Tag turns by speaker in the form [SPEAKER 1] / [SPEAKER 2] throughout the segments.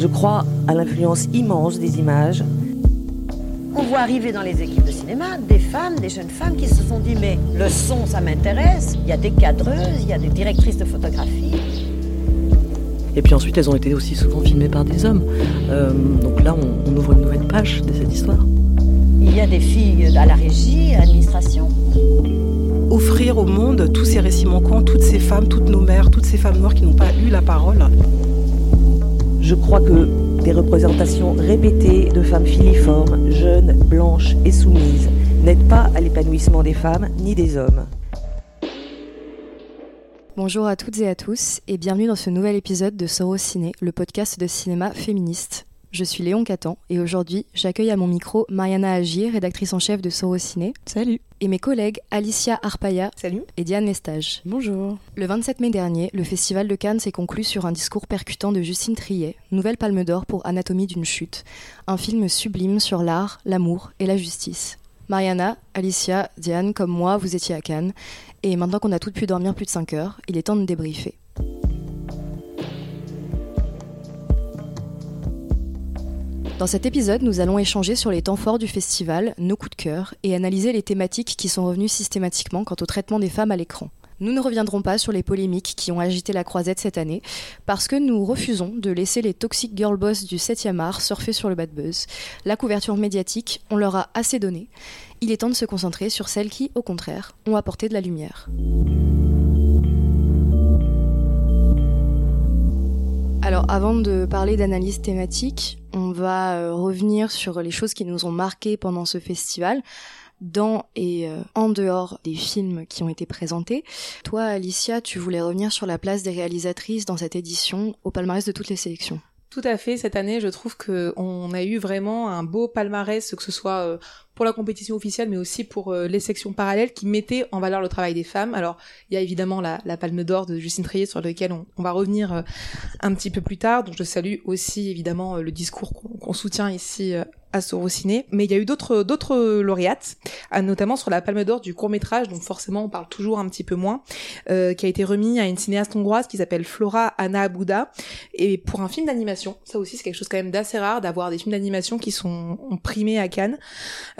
[SPEAKER 1] Je crois à l'influence immense des images.
[SPEAKER 2] On voit arriver dans les équipes de cinéma des femmes, des jeunes femmes qui se sont dit mais le son ça m'intéresse, il y a des cadreuses, il y a des directrices de photographie.
[SPEAKER 1] Et puis ensuite elles ont été aussi souvent filmées par des hommes. Euh, donc là on, on ouvre une nouvelle page de cette histoire.
[SPEAKER 2] Il y a des filles à la régie, à l'administration
[SPEAKER 3] offrir au monde tous ces récits manquants, toutes ces femmes, toutes nos mères, toutes ces femmes noires qui n'ont pas eu la parole.
[SPEAKER 1] Je crois que des représentations répétées de femmes filiformes, jeunes, blanches et soumises n'aident pas à l'épanouissement des femmes ni des hommes.
[SPEAKER 4] Bonjour à toutes et à tous et bienvenue dans ce nouvel épisode de Soro Ciné, le podcast de cinéma féministe. Je suis Léon Catan et aujourd'hui j'accueille à mon micro Mariana Agir, rédactrice en chef de Sorociné.
[SPEAKER 5] Salut.
[SPEAKER 4] Et mes collègues Alicia Arpaya
[SPEAKER 5] Salut.
[SPEAKER 4] et Diane Nestage.
[SPEAKER 5] Bonjour.
[SPEAKER 4] Le 27 mai dernier, le Festival de Cannes s'est conclu sur un discours percutant de Justine Triet, nouvelle palme d'or pour Anatomie d'une chute, un film sublime sur l'art, l'amour et la justice. Mariana, Alicia, Diane, comme moi, vous étiez à Cannes, et maintenant qu'on a toutes pu dormir plus de 5 heures, il est temps de débriefer. Dans cet épisode, nous allons échanger sur les temps forts du festival, nos coups de cœur, et analyser les thématiques qui sont revenues systématiquement quant au traitement des femmes à l'écran. Nous ne reviendrons pas sur les polémiques qui ont agité la croisette cette année, parce que nous refusons de laisser les toxic girl boss du 7e art surfer sur le bad buzz. La couverture médiatique, on leur a assez donné. Il est temps de se concentrer sur celles qui, au contraire, ont apporté de la lumière. Alors avant de parler d'analyse thématique, on va euh, revenir sur les choses qui nous ont marquées pendant ce festival dans et euh, en dehors des films qui ont été présentés. Toi, Alicia, tu voulais revenir sur la place des réalisatrices dans cette édition au palmarès de toutes les sélections.
[SPEAKER 5] Tout à fait. Cette année, je trouve que on a eu vraiment un beau palmarès, que ce soit euh, pour la compétition officielle, mais aussi pour euh, les sections parallèles qui mettaient en valeur le travail des femmes. Alors, il y a évidemment la, Palme d'Or de Justine Trier sur lequel on, on va revenir euh, un petit peu plus tard. Donc, je salue aussi évidemment le discours qu'on soutient ici à Sorociné, mais il y a eu d'autres d'autres lauréates, notamment sur la Palme d'Or du court métrage, dont forcément on parle toujours un petit peu moins, euh, qui a été remis à une cinéaste hongroise qui s'appelle Flora Anna Abuda, et pour un film d'animation. Ça aussi c'est quelque chose quand même d'assez rare d'avoir des films d'animation qui sont primés à Cannes.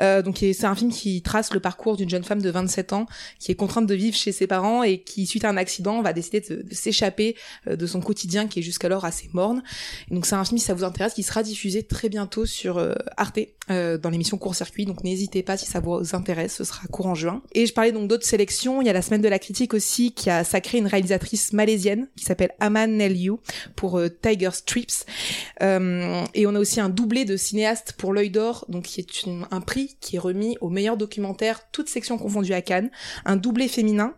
[SPEAKER 5] Euh, donc c'est un film qui trace le parcours d'une jeune femme de 27 ans qui est contrainte de vivre chez ses parents et qui suite à un accident va décider de, s'échapper euh, de son quotidien qui est jusqu'alors assez morne. Donc c'est un film si ça vous intéresse qui sera diffusé très bientôt sur euh, Arte euh, dans l'émission Court Circuit, donc n'hésitez pas si ça vous intéresse, ce sera courant juin. Et je parlais donc d'autres sélections, il y a la semaine de la critique aussi qui a sacré une réalisatrice malaisienne qui s'appelle Aman Neliu pour euh, Tiger Strips. Euh, et on a aussi un doublé de cinéaste pour l'œil d'or, donc qui est une, un prix qui est remis au meilleur documentaire, toutes sections confondues à Cannes, un doublé féminin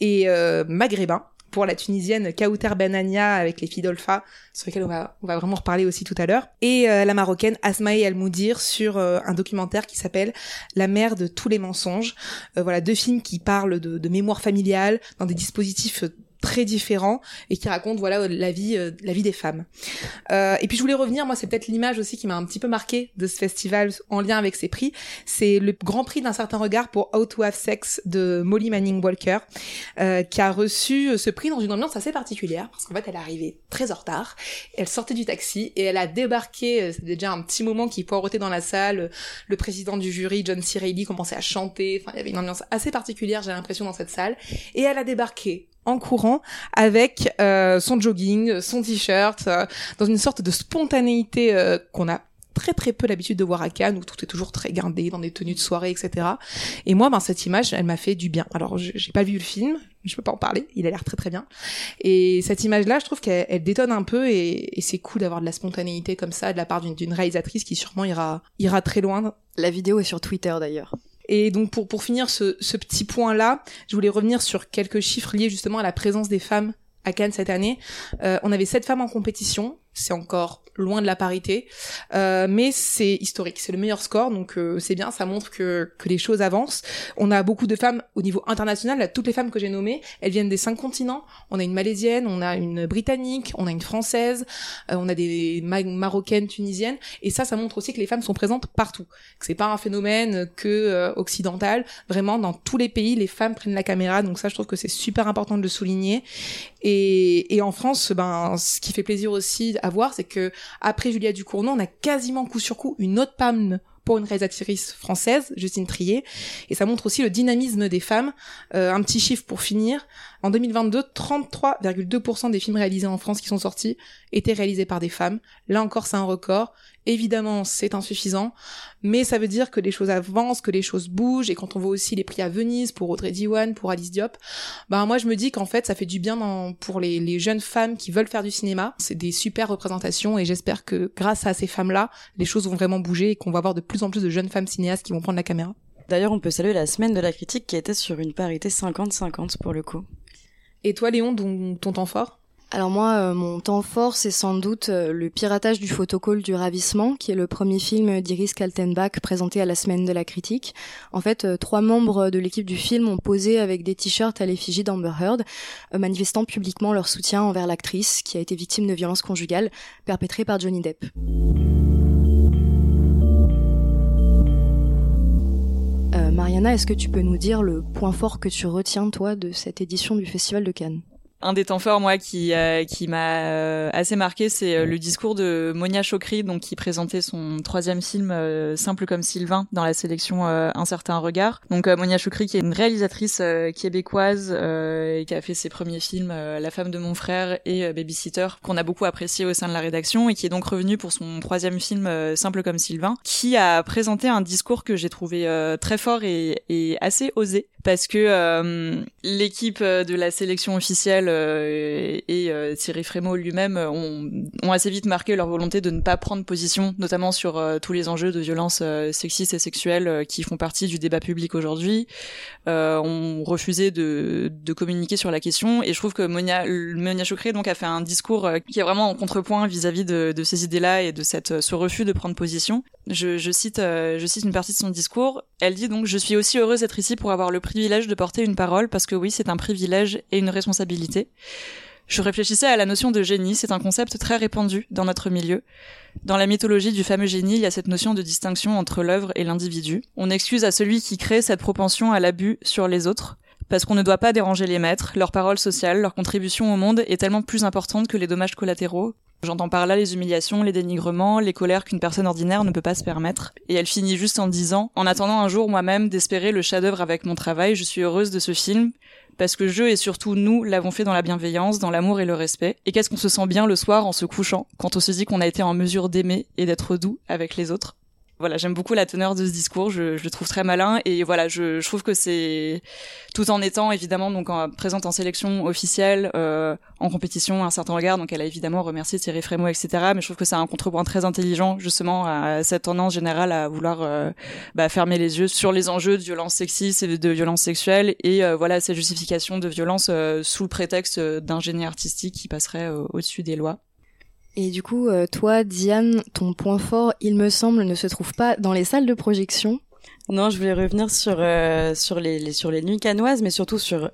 [SPEAKER 5] et euh, maghrébin pour la tunisienne Kauter Benania avec les filles d'Olfa, sur lesquelles on va, on va vraiment reparler aussi tout à l'heure, et euh, la marocaine Asmae El Moudir sur euh, un documentaire qui s'appelle La mère de tous les mensonges. Euh, voilà, deux films qui parlent de mémoire familiale dans des dispositifs très différents et qui raconte voilà la vie euh, la vie des femmes. Euh, et puis je voulais revenir, moi c'est peut-être l'image aussi qui m'a un petit peu marqué de ce festival en lien avec ces prix, c'est le Grand Prix d'un certain regard pour How to Have Sex de Molly Manning Walker, euh, qui a reçu ce prix dans une ambiance assez particulière parce qu'en fait elle est arrivée très en retard, elle sortait du taxi et elle a débarqué, euh, c'est déjà un petit moment qui poireautait dans la salle, le président du jury John C. Reilly commençait à chanter, enfin il y avait une ambiance assez particulière j'ai l'impression dans cette salle. Et elle a débarqué en courant avec euh, son jogging, son t-shirt, euh, dans une sorte de spontanéité euh, qu'on a très très peu l'habitude de voir à Cannes où tout est toujours très gardé dans des tenues de soirée etc et moi ben cette image elle m'a fait du bien. Alors j'ai pas vu le film je peux pas en parler. Il a l'air très très bien. Et cette image là je trouve qu'elle détonne un peu et, et c'est cool d'avoir de la spontanéité comme ça de la part d'une réalisatrice qui sûrement ira ira très loin.
[SPEAKER 4] La vidéo est sur Twitter d'ailleurs.
[SPEAKER 5] Et donc pour, pour finir ce, ce petit point-là, je voulais revenir sur quelques chiffres liés justement à la présence des femmes à Cannes cette année. Euh, on avait sept femmes en compétition, c'est encore loin de la parité, euh, mais c'est historique, c'est le meilleur score, donc euh, c'est bien, ça montre que, que les choses avancent. On a beaucoup de femmes au niveau international, là, toutes les femmes que j'ai nommées, elles viennent des cinq continents. On a une malaisienne, on a une britannique, on a une française, euh, on a des ma- marocaines, tunisiennes, et ça, ça montre aussi que les femmes sont présentes partout. Que c'est pas un phénomène que euh, occidental, vraiment dans tous les pays, les femmes prennent la caméra, donc ça, je trouve que c'est super important de le souligner. Et, et en France, ben, ce qui fait plaisir aussi à voir, c'est que après Julia Ducournau, on a quasiment coup sur coup une autre palme pour une réalisatrice française, Justine Trier. Et ça montre aussi le dynamisme des femmes. Euh, un petit chiffre pour finir. En 2022, 33,2% des films réalisés en France qui sont sortis étaient réalisés par des femmes. Là encore, c'est un record. Évidemment, c'est insuffisant, mais ça veut dire que les choses avancent, que les choses bougent, et quand on voit aussi les prix à Venise pour Audrey Diwan, pour Alice Diop, ben moi je me dis qu'en fait ça fait du bien pour les, les jeunes femmes qui veulent faire du cinéma. C'est des super représentations, et j'espère que grâce à ces femmes-là, les choses vont vraiment bouger et qu'on va avoir de plus en plus de jeunes femmes cinéastes qui vont prendre la caméra.
[SPEAKER 6] D'ailleurs, on peut saluer la semaine de la critique qui était sur une parité 50-50 pour le coup.
[SPEAKER 5] Et toi, Léon, ton, ton temps fort?
[SPEAKER 4] Alors moi, euh, mon temps fort, c'est sans doute euh, le piratage du photocall du ravissement, qui est le premier film d'Iris Kaltenbach présenté à la semaine de la critique. En fait, euh, trois membres de l'équipe du film ont posé avec des t-shirts à l'effigie d'Amber Heard, manifestant publiquement leur soutien envers l'actrice qui a été victime de violences conjugales perpétrées par Johnny Depp. Mariana, est-ce que tu peux nous dire le point fort que tu retiens, toi, de cette édition du Festival de Cannes?
[SPEAKER 7] Un des temps forts moi qui euh, qui m'a euh, assez marqué c'est euh, le discours de Monia Chokri donc qui présentait son troisième film simple comme Sylvain dans la sélection un certain regard. Donc Monia Chokri qui est une réalisatrice québécoise et qui a fait ses premiers films La femme de mon frère et Babysitter qu'on a beaucoup apprécié au sein de la rédaction et qui est donc revenue pour son troisième film simple comme Sylvain qui a présenté un discours que j'ai trouvé très fort et, et assez osé parce que l'équipe de la sélection officielle euh, et euh, Thierry Frémaux lui-même ont, assez vite marqué leur volonté de ne pas prendre position, notamment sur euh, tous les enjeux de violence sexistes et sexuelles qui font partie du débat public aujourd'hui. ont refusé de, communiquer sur la question et je trouve que Monia, Monia Chokri donc a fait un discours qui est vraiment en contrepoint vis-à-vis de, ces idées-là et de ce refus de prendre position. Je cite, je cite une partie de son discours. Elle dit donc je suis aussi heureuse d'être ici pour avoir le privilège de porter une parole parce que oui c'est un privilège et une responsabilité. Je réfléchissais à la notion de génie, c'est un concept très répandu dans notre milieu. Dans la mythologie du fameux génie, il y a cette notion de distinction entre l'œuvre et l'individu. On excuse à celui qui crée cette propension à l'abus sur les autres, parce qu'on ne doit pas déranger les maîtres, leur parole sociale, leur contribution au monde est tellement plus importante que les dommages collatéraux. J'entends par là les humiliations, les dénigrements, les colères qu'une personne ordinaire ne peut pas se permettre. Et elle finit juste en disant, en attendant un jour moi-même d'espérer le chef-d'œuvre avec mon travail, je suis heureuse de ce film, parce que je et surtout nous l'avons fait dans la bienveillance, dans l'amour et le respect. Et qu'est-ce qu'on se sent bien le soir en se couchant, quand on se dit qu'on a été en mesure d'aimer et d'être doux avec les autres? Voilà, j'aime beaucoup la teneur de ce discours, je, je, le trouve très malin et voilà, je, je trouve que c'est tout en étant évidemment donc en, présente en sélection officielle, euh, en compétition un certain regard, donc elle a évidemment remercié Thierry Frémaux, etc. Mais je trouve que c'est un contrepoint très intelligent justement à cette tendance générale à vouloir euh, bah, fermer les yeux sur les enjeux de violence sexiste et de violence sexuelle et euh, voilà cette justification de violence euh, sous le prétexte d'un génie artistique qui passerait au-dessus des lois.
[SPEAKER 4] Et du coup, euh, toi, Diane, ton point fort, il me semble, ne se trouve pas dans les salles de projection.
[SPEAKER 6] Non, je voulais revenir sur euh, sur les, sur les nuits canoises, mais surtout sur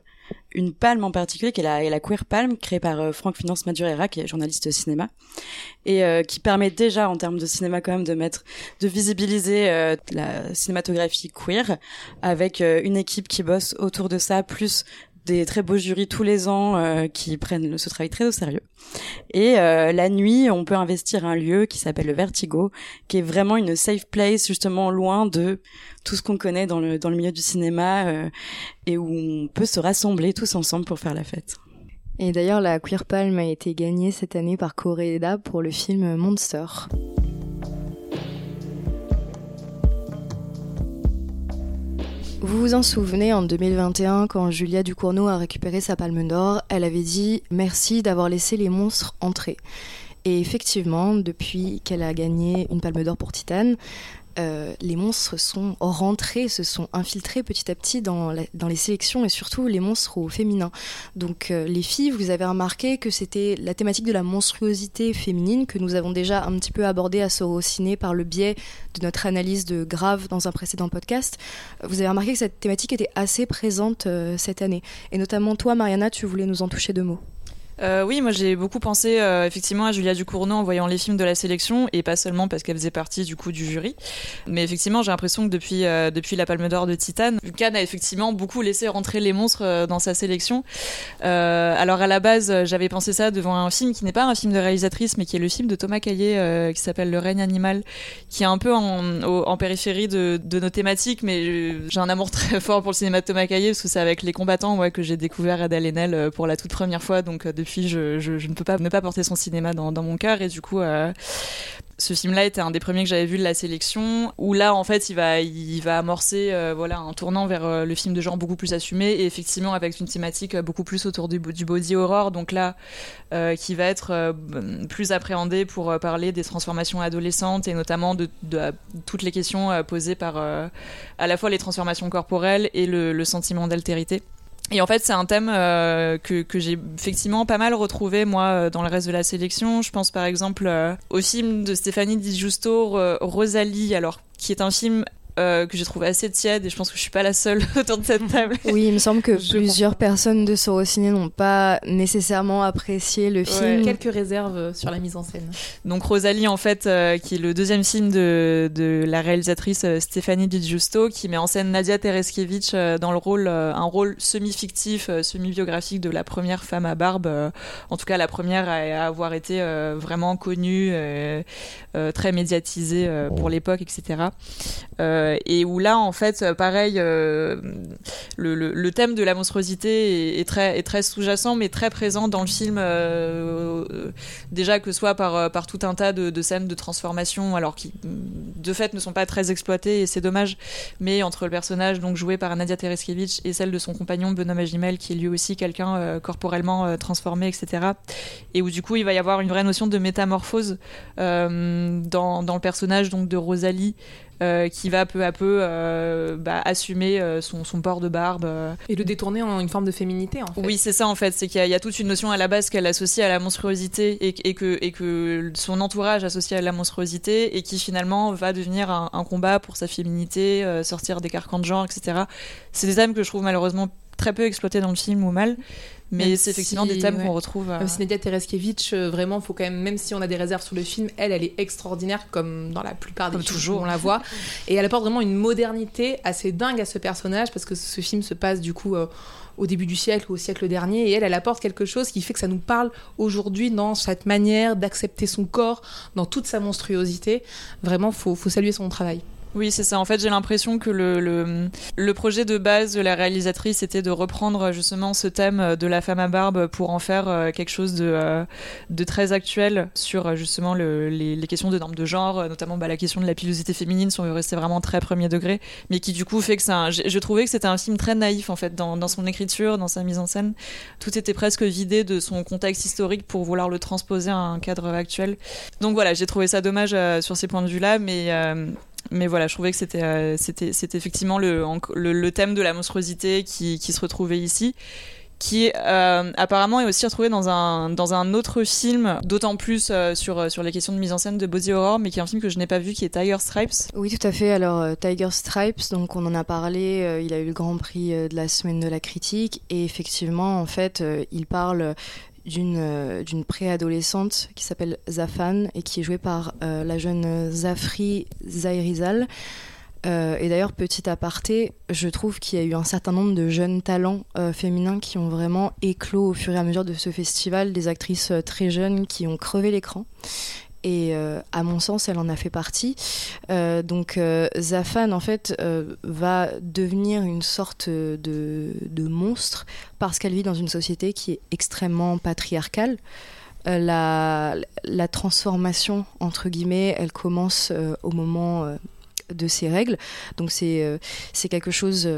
[SPEAKER 6] une palme en particulier, qui est la, la Queer Palm, créée par euh, Franck Finance Madurera, qui est journaliste de cinéma, et qui permet déjà, en termes de cinéma, quand même, de mettre, de visibiliser la cinématographie queer, avec une équipe qui bosse autour de ça, plus des très beaux jurys tous les ans euh, qui prennent ce travail très au sérieux. Et euh, la nuit, on peut investir un lieu qui s'appelle le Vertigo, qui est vraiment une safe place, justement loin de tout ce qu'on connaît dans le, dans le milieu du cinéma, euh, et où on peut se rassembler tous ensemble pour faire la fête.
[SPEAKER 4] Et d'ailleurs, la Queer Palm a été gagnée cette année par Coréda pour le film Monster. Vous vous en souvenez, en 2021, quand Julia Ducournau a récupéré sa palme d'or, elle avait dit merci d'avoir laissé les monstres entrer. Et effectivement, depuis qu'elle a gagné une palme d'or pour Titane, euh, les monstres sont rentrés, se sont infiltrés petit à petit dans, les sélections et surtout les monstres au féminin. Donc euh, les filles, vous avez remarqué que c'était la thématique de la monstruosité féminine que nous avons déjà un petit peu abordée à Sorociné par le biais de notre analyse de Grave dans un précédent podcast. Vous avez remarqué que cette thématique était assez présente euh, cette année. Et notamment toi, Mariana, tu voulais nous en toucher deux mots.
[SPEAKER 7] Euh, oui, moi j'ai beaucoup pensé euh, effectivement à Julia Ducournau en voyant les films de la sélection et pas seulement parce qu'elle faisait partie du coup du jury. Mais effectivement, j'ai l'impression que depuis euh, depuis la Palme d'Or de Titane, Cannes a effectivement beaucoup laissé rentrer les monstres dans sa sélection. Alors à la base, j'avais pensé ça devant un film qui n'est pas un film de réalisatrice, mais qui est le film de Thomas Caillet euh, qui s'appelle Le règne animal, qui est un peu en, périphérie de, nos thématiques, mais j'ai un amour très fort pour le cinéma de Thomas Caillet parce que c'est avec les combattants que j'ai découvert Adèle Haenel pour la toute première fois. Donc euh, je, ne peux pas ne pas porter son cinéma dans, mon cœur et du coup. euh, ce film-là était un des premiers que j'avais vu de la sélection, où là, en fait, il va, amorcer, euh, voilà, un tournant vers euh, le film de genre beaucoup plus assumé et effectivement avec une thématique euh, beaucoup plus autour du, body horror. Donc là, qui va être plus appréhendé pour parler des transformations adolescentes et notamment de, toutes les questions posées par à la fois les transformations corporelles et le sentiment d'altérité. Et en fait, c'est un thème euh, que, j'ai effectivement pas mal retrouvé, moi, euh, dans le reste de la sélection. Je pense par exemple euh, au film de Stéphanie Di Giusto, Rosalie, alors, qui est un film euh, que j'ai trouvé assez tiède et je pense que je suis pas la seule autour de cette table.
[SPEAKER 4] Oui, il me semble que
[SPEAKER 5] Je
[SPEAKER 4] plusieurs personnes de Sorociné n'ont pas nécessairement apprécié le film.
[SPEAKER 5] Quelques réserves sur la mise en scène.
[SPEAKER 7] Donc Rosalie, en fait, euh, qui est le deuxième film de, de la réalisatrice euh, Stéphanie Di Giusto, qui met en scène Nadia Tereskevich euh, dans le rôle, euh, un rôle semi-fictif, euh, semi-biographique de la première femme à barbe, euh, en tout cas la première à, à avoir été euh, vraiment connue, euh, euh, très médiatisée euh, pour l'époque, etc. Euh, et où là, en fait, euh, pareil, euh, le, thème de la monstruosité est, très, sous-jacent, mais très présent dans le film. euh, euh, déjà que soit par, euh, tout un tas de, scènes de transformation, alors qui de fait ne sont pas très exploitées et c'est dommage, mais entre le personnage donc joué par Nadia Tereskevich et celle de son compagnon Benoît Magimel, qui est lui aussi quelqu'un euh, corporellement euh, transformé, etc. Et où du coup il va y avoir une vraie notion de métamorphose euh, dans, dans le personnage donc de Rosalie. Euh, qui va peu à peu euh, bah, assumer euh, son, son port de barbe.
[SPEAKER 5] Et le détourner en une forme de féminité, en fait.
[SPEAKER 7] oui, c'est ça en fait, c'est qu'il y, a- il y a toute une notion à la base qu'elle associe à la monstruosité et, et que, et que son entourage associe à la monstruosité et qui finalement va devenir un, un combat pour sa féminité, euh, sortir des carcans de genre, etc. C'est des thèmes que je trouve malheureusement très peu exploités dans le film ou mal, mais c'est effectivement
[SPEAKER 5] si,
[SPEAKER 7] des thèmes
[SPEAKER 5] ouais.
[SPEAKER 7] qu'on retrouve. euh,
[SPEAKER 5] Tereskevich, euh, vraiment, faut quand même, même si on a des réserves sur le film, elle, elle est extraordinaire comme dans la plupart des
[SPEAKER 7] Comme
[SPEAKER 5] films
[SPEAKER 7] toujours.
[SPEAKER 5] on la voit. Et elle apporte vraiment une modernité assez dingue à ce personnage parce que ce film se passe du coup euh, au début du siècle ou au siècle dernier. Et elle, elle apporte quelque chose qui fait que ça nous parle aujourd'hui dans cette manière d'accepter son corps, dans toute sa monstruosité. Vraiment, faut, faut saluer son travail.
[SPEAKER 7] Oui, c'est ça. En fait, j'ai l'impression que le, le, projet de base de la réalisatrice était de reprendre justement ce thème de la femme à barbe pour en faire euh, quelque chose de, euh, de très actuel sur euh, justement le, les, les questions de normes de genre, notamment bah, la question de la pilosité féminine, si on veut rester vraiment très premier degré, mais qui du coup fait que un... j'ai- Je trouvais que c'était un film très naïf en fait dans, dans son écriture, dans sa mise en scène. Tout était presque vidé de son contexte historique pour vouloir le transposer à un cadre actuel. Donc voilà, j'ai trouvé ça dommage sur ces points de vue-là, mais... mais voilà, je trouvais que c'était euh, c'était effectivement le, le thème de la monstruosité qui qui se retrouvait ici qui euh, apparemment est aussi retrouvé dans un dans un autre film d'autant plus euh, sur euh, sur les questions de mise en scène de body horror mais qui est un film que je n'ai pas vu qui est Tiger Stripes
[SPEAKER 4] Oui, tout à fait. Alors, Tiger Stripes, donc on en a parlé, il a eu le Grand Prix de la semaine de la critique, et effectivement, en fait, il parle d'une euh, d'une préadolescente qui s'appelle Zafan et qui est jouée par euh, la jeune Zafri Zairizal. Euh, et d'ailleurs, petit aparté, je trouve qu'il y a eu un certain nombre de jeunes talents féminins qui ont vraiment éclos au fur et à mesure de ce festival, des actrices très jeunes qui ont crevé l'écran. Et euh, à mon sens, elle en a fait partie. Euh, donc euh, Zafan, en fait, va devenir une sorte de, monstre parce qu'elle vit dans une société qui est extrêmement patriarcale. La, la transformation, entre guillemets, elle commence au moment de ses règles. Donc c'est c'est quelque chose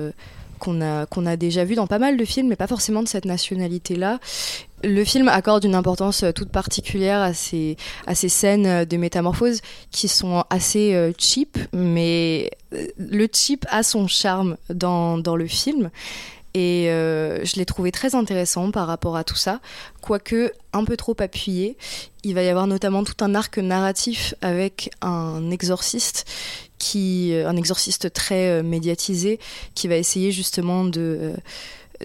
[SPEAKER 4] qu'on a, qu'on a déjà vu dans pas mal de films, mais pas forcément de cette nationalité-là. Le film accorde une importance euh, toute particulière à ces, à scènes euh, de métamorphose qui sont assez euh, cheap, mais le cheap a son charme dans, dans le film. Et je l'ai trouvé très intéressant par rapport à tout ça, quoique un peu trop appuyé. Il va y avoir notamment tout un arc narratif avec un exorciste qui, un exorciste très médiatisé, qui va essayer justement de,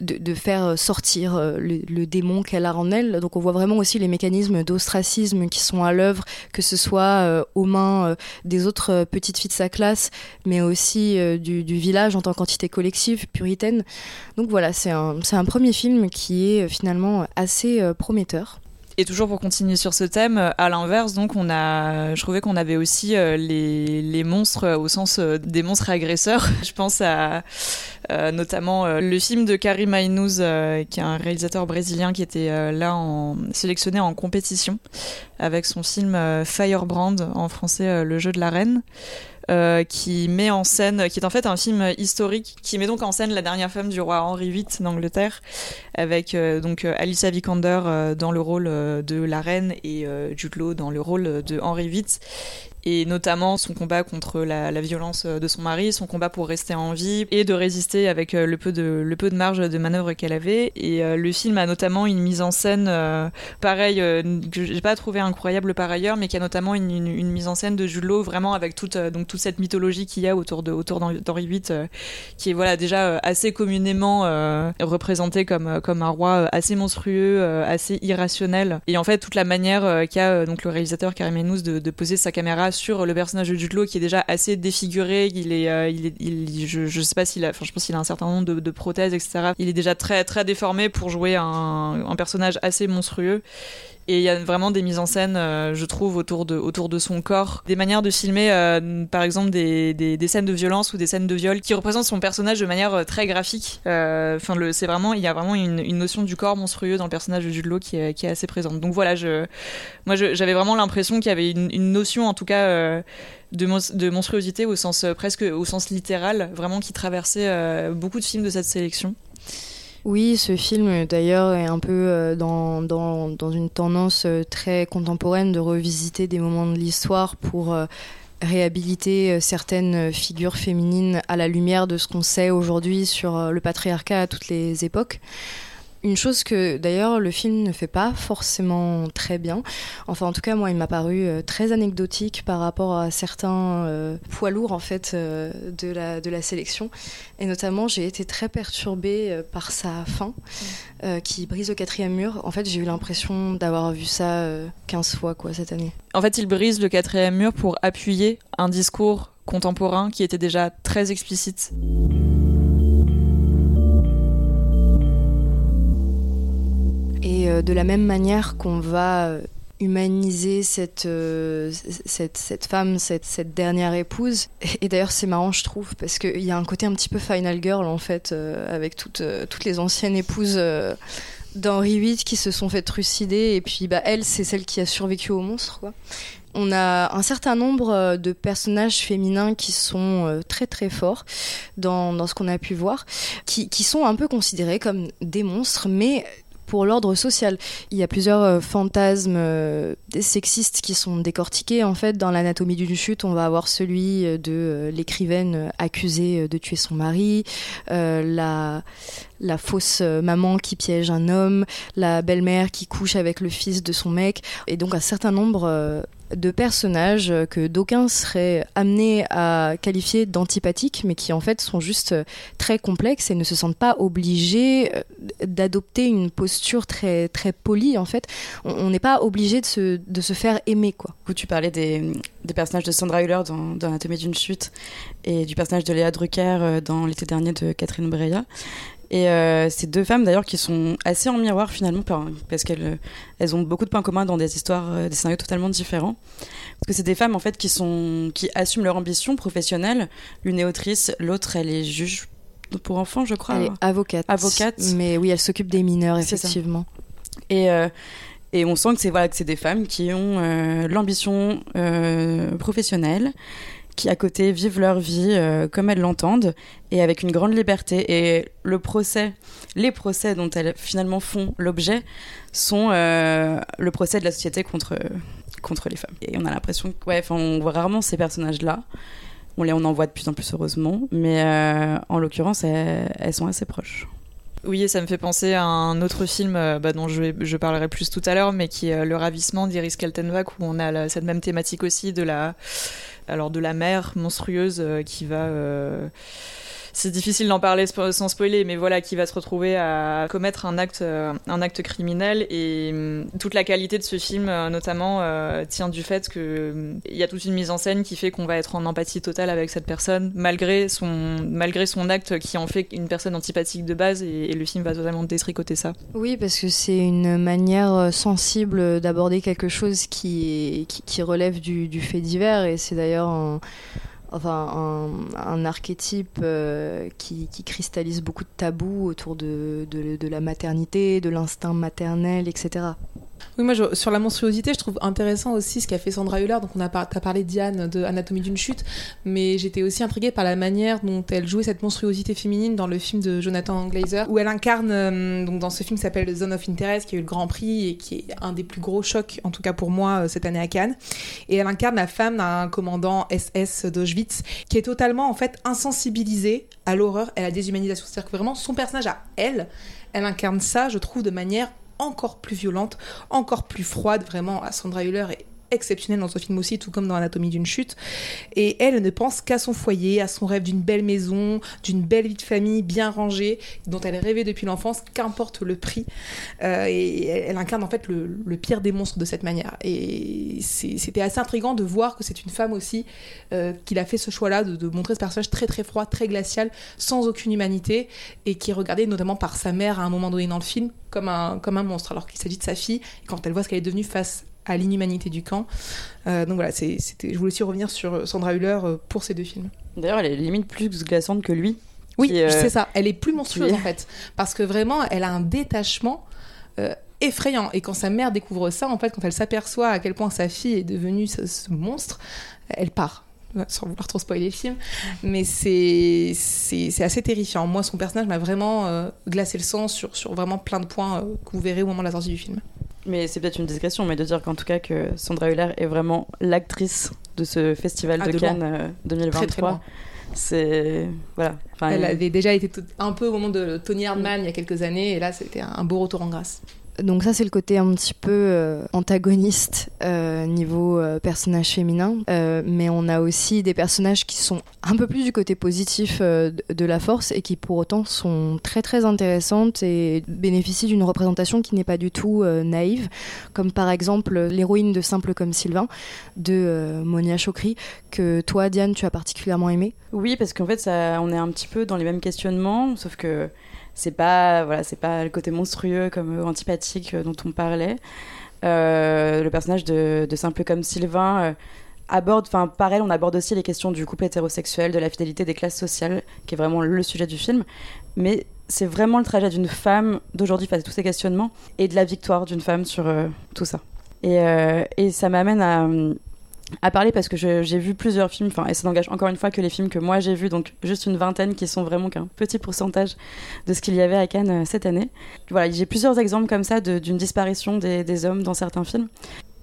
[SPEAKER 4] de, faire sortir le, le démon qu'elle a en elle. Donc on voit vraiment aussi les mécanismes d'ostracisme qui sont à l'œuvre, que ce soit aux mains des autres petites filles de sa classe, mais aussi du, du, village en tant qu'entité collective puritaine. Donc voilà, c'est un, un premier film qui est finalement assez prometteur.
[SPEAKER 7] Et toujours pour continuer sur ce thème, euh, à l'inverse, donc on a, je trouvais qu'on avait aussi euh, les, les monstres euh, au sens des monstres agresseurs. Je pense à notamment le film de Karim Ainouz, qui est un réalisateur brésilien qui était là en, sélectionné en compétition avec son film Firebrand, en français Le jeu de la reine. Euh, qui met en scène, qui est en fait un film historique, qui met donc en scène la dernière femme du roi Henri VIII d'Angleterre, avec euh, donc euh, Alicia Vikander dans le rôle de la reine et Jude Law dans le rôle de Henri VIII et notamment son combat contre la, violence de son mari, son combat pour rester en vie et de résister avec euh, le peu de, le peu de marge de manœuvre qu'elle avait. Et euh, le film a notamment une mise en scène euh, pareil que j'ai pas trouvé incroyable par ailleurs, mais qui a notamment une, mise en scène de Jules vraiment avec toute donc toute cette mythologie qu'il y a autour de autour d'Henri VIII, qui est voilà déjà assez communément représenté comme comme un roi assez monstrueux, assez irrationnel. Et en fait toute la manière qu'a donc le réalisateur Karim Enous de, de poser sa caméra sur le personnage de Jude Law qui est déjà assez défiguré. Euh, il est, il, je, sais pas s'il a, enfin, je pense qu'il a un certain nombre de, prothèses, etc. Il est déjà très, très déformé pour jouer un personnage assez monstrueux. Et il y a vraiment des mises en scène, euh, je trouve, autour de, autour de son corps. Des manières de filmer, euh, par exemple, des, des, scènes de violence ou des scènes de viol qui représentent son personnage de manière euh, très graphique. Enfin, c'est vraiment, il y a vraiment une, une, notion du corps monstrueux dans le personnage de Jude Law qui est, qui est assez présente. Donc voilà, je, moi, j'avais vraiment l'impression qu'il y avait une, une, notion, en tout cas, de, de, monstruosité au sens presque au sens littéral, vraiment qui traversait beaucoup de films de cette sélection.
[SPEAKER 4] Oui, ce film d'ailleurs est un peu euh, dans, une tendance euh, très contemporaine de revisiter des moments de l'histoire pour euh, réhabiliter certaines figures féminines à la lumière de ce qu'on sait aujourd'hui sur le patriarcat à toutes les époques. Une chose que d'ailleurs le film ne fait pas forcément très bien, enfin en tout cas moi il m'a paru euh, très anecdotique par rapport à certains euh, poids lourds en fait euh, de, la, de la sélection et notamment j'ai été très perturbée par sa fin qui brise le quatrième mur. En fait j'ai eu l'impression d'avoir vu ça 15 fois quoi cette année.
[SPEAKER 7] En fait il brise le quatrième mur pour appuyer un discours contemporain qui était déjà très explicite.
[SPEAKER 4] Euh, de la même manière qu'on va euh, humaniser cette, euh, cette, cette, femme, cette, dernière épouse. Et, d'ailleurs, c'est marrant, je trouve, parce qu'il y a un côté un petit peu Final Girl, en fait, avec toutes, toutes les anciennes épouses d'Henri VIII qui se sont fait trucider. Et puis, bah, elle, c'est celle qui a survécu au monstre. On a un certain nombre de personnages féminins qui sont très très forts dans, dans ce qu'on a pu voir, qui, qui sont un peu considérés comme des monstres, mais pour l'ordre social. Il y a plusieurs euh, fantasmes euh, sexistes qui sont décortiqués. En fait, dans l'anatomie d'une chute, on va avoir celui euh, de l'écrivaine accusée de tuer son mari, la, la fausse maman qui piège un homme, la belle-mère qui couche avec le fils de son mec, et donc un certain nombre de personnages que d'aucuns seraient amenés à qualifier d'antipathiques, mais qui en fait sont juste très complexes et ne se sentent pas obligés euh, d'adopter une posture très, très polie. En fait, on n'est pas obligé de se, de se faire aimer. Quoi.
[SPEAKER 6] Tu parlais des, personnages de Sandra Hüller dans, dans Anatomie d'une chute et du personnage de Léa Drucker euh, dans l'été dernier de Catherine Breillat. Et euh, ces deux femmes d'ailleurs qui sont assez en miroir finalement parce qu'elles euh, elles ont beaucoup de points communs dans des histoires, euh, des scénarios totalement différents. Parce que c'est des femmes en fait qui sont qui assument leur ambition professionnelle. L'une est autrice, l'autre elle est juge pour enfants, je crois.
[SPEAKER 4] Elle est avocate.
[SPEAKER 6] Avocate.
[SPEAKER 4] Mais oui, elle s'occupe des mineurs effectivement.
[SPEAKER 6] Et euh, et on sent que c'est voilà que c'est des femmes qui ont euh, l'ambition professionnelle qui à côté vivent leur vie euh, comme elles l'entendent et avec une grande liberté. Et le procès, les procès dont elles finalement font l'objet sont euh, le procès de la société contre, contre les femmes. Et on a l'impression que, ouais, on voit rarement ces personnages-là. On, les, on en voit de plus en plus heureusement, mais euh, en l'occurrence, elles, sont assez proches.
[SPEAKER 7] Oui, et ça me fait penser à un autre film bah, dont je, parlerai plus tout à l'heure, mais qui est Le Ravissement d'Iris Kaltenbach, où on a cette même thématique aussi de la alors de la mère monstrueuse qui va c'est difficile d'en parler sans spoiler, mais voilà, qui va se retrouver à commettre un acte, euh, un acte criminel. Et hum, toute la qualité de ce film, euh, notamment, euh, tient du fait qu'il y a toute une mise en scène qui fait qu'on va être en empathie totale avec cette personne, malgré son, malgré son acte qui en fait une personne antipathique de base. Et, le film va totalement détricoter ça.
[SPEAKER 4] Oui, parce que c'est une manière sensible d'aborder quelque chose qui, qui, relève du, du fait divers. Et c'est d'ailleurs un archétype euh, qui, cristallise beaucoup de tabous autour de la maternité, de l'instinct maternel, etc.
[SPEAKER 5] Oui, moi, sur la monstruosité, je trouve intéressant aussi ce qu'a fait Sandra Hüller. Donc, on a parlé Diane de Anatomie d'une chute, mais j'étais aussi intriguée par la manière dont elle jouait cette monstruosité féminine dans le film de Jonathan Glazer, où elle incarne, euh, donc dans ce film qui s'appelle Zone of Interest, qui a eu le Grand Prix et qui est un des plus gros chocs, en tout cas pour moi, euh, cette année à Cannes. Et elle incarne la femme d'un commandant SS d'Auschwitz, qui est totalement, en fait, insensibilisée à l'horreur et à la déshumanisation. C'est-à-dire que vraiment, son personnage à elle, elle incarne ça, je trouve, de manière encore plus violente, encore plus froide. Vraiment, Sandra Hüller est exceptionnelle dans ce film aussi, tout comme dans Anatomie d'une chute. Et elle ne pense qu'à son foyer, à son rêve d'une belle maison, d'une belle vie de famille bien rangée, dont elle rêvait depuis l'enfance, qu'importe le prix. Euh, et elle incarne en fait le, pire des monstres de cette manière. Et c'était assez intriguant de voir que c'est une femme aussi euh, qui a fait ce choix-là de, montrer ce personnage très très froid, très glacial, sans aucune humanité, et qui est regardé notamment par sa mère à un moment donné dans le film comme un, comme un monstre, alors qu'il s'agit de sa fille, et quand elle voit ce qu'elle est devenue face à l'inhumanité du camp. Euh, donc voilà, c'était, je voulais aussi revenir sur Sandra Hüller euh, pour ces deux films.
[SPEAKER 6] D'ailleurs, elle est limite plus glaçante que lui.
[SPEAKER 5] Oui, euh, c'est ça. Elle est plus monstrueuse en fait, parce que vraiment, elle a un détachement effrayant. Et quand sa mère découvre ça, en fait, quand elle s'aperçoit à quel point sa fille est devenue ce, monstre, elle part sans vouloir trop spoiler le film, mais c'est c'est assez terrifiant. Moi, son personnage m'a vraiment glacé le sang sur, sur vraiment plein de points que vous verrez au moment de la sortie du film.
[SPEAKER 6] Mais c'est peut-être une discrétion, mais de dire qu'en tout cas que Sandra Hüller est vraiment l'actrice de ce festival ah, de, Cannes 2023. Euh, c'est voilà.
[SPEAKER 5] elle avait déjà été un peu au moment de Tony Hardman il y a quelques années, et là c'était un beau retour en grâce.
[SPEAKER 4] Donc ça c'est le côté un petit peu euh, antagoniste euh, niveau euh, personnage féminin, mais on a aussi des personnages qui sont un peu plus du côté positif de la force et qui pour autant sont très très intéressantes et bénéficient d'une représentation qui n'est pas du tout naïve, comme par exemple l'héroïne de Simple comme Sylvain de Monia Chokri que toi Diane tu as particulièrement aimé.
[SPEAKER 6] Oui parce qu'en fait on est un petit peu dans les mêmes questionnements, sauf que c'est pas voilà c'est pas le côté monstrueux comme antipathique euh, dont on parlait. Euh, le personnage de, simple comme Sylvain euh, aborde enfin pareil on aborde aussi les questions du couple hétérosexuel de la fidélité des classes sociales qui est vraiment le sujet du film. Mais c'est vraiment le trajet d'une femme d'aujourd'hui face à tous ces questionnements et de la victoire d'une femme sur tout ça. Et, et ça m'amène à à parler parce que j'ai vu plusieurs films, enfin, et ça n'engage encore une fois que les films que moi j'ai vus, donc juste une vingtaine qui sont vraiment qu'un petit pourcentage de ce qu'il y avait à Cannes euh, cette année. Voilà, j'ai plusieurs exemples comme ça d'une disparition des, hommes dans certains films.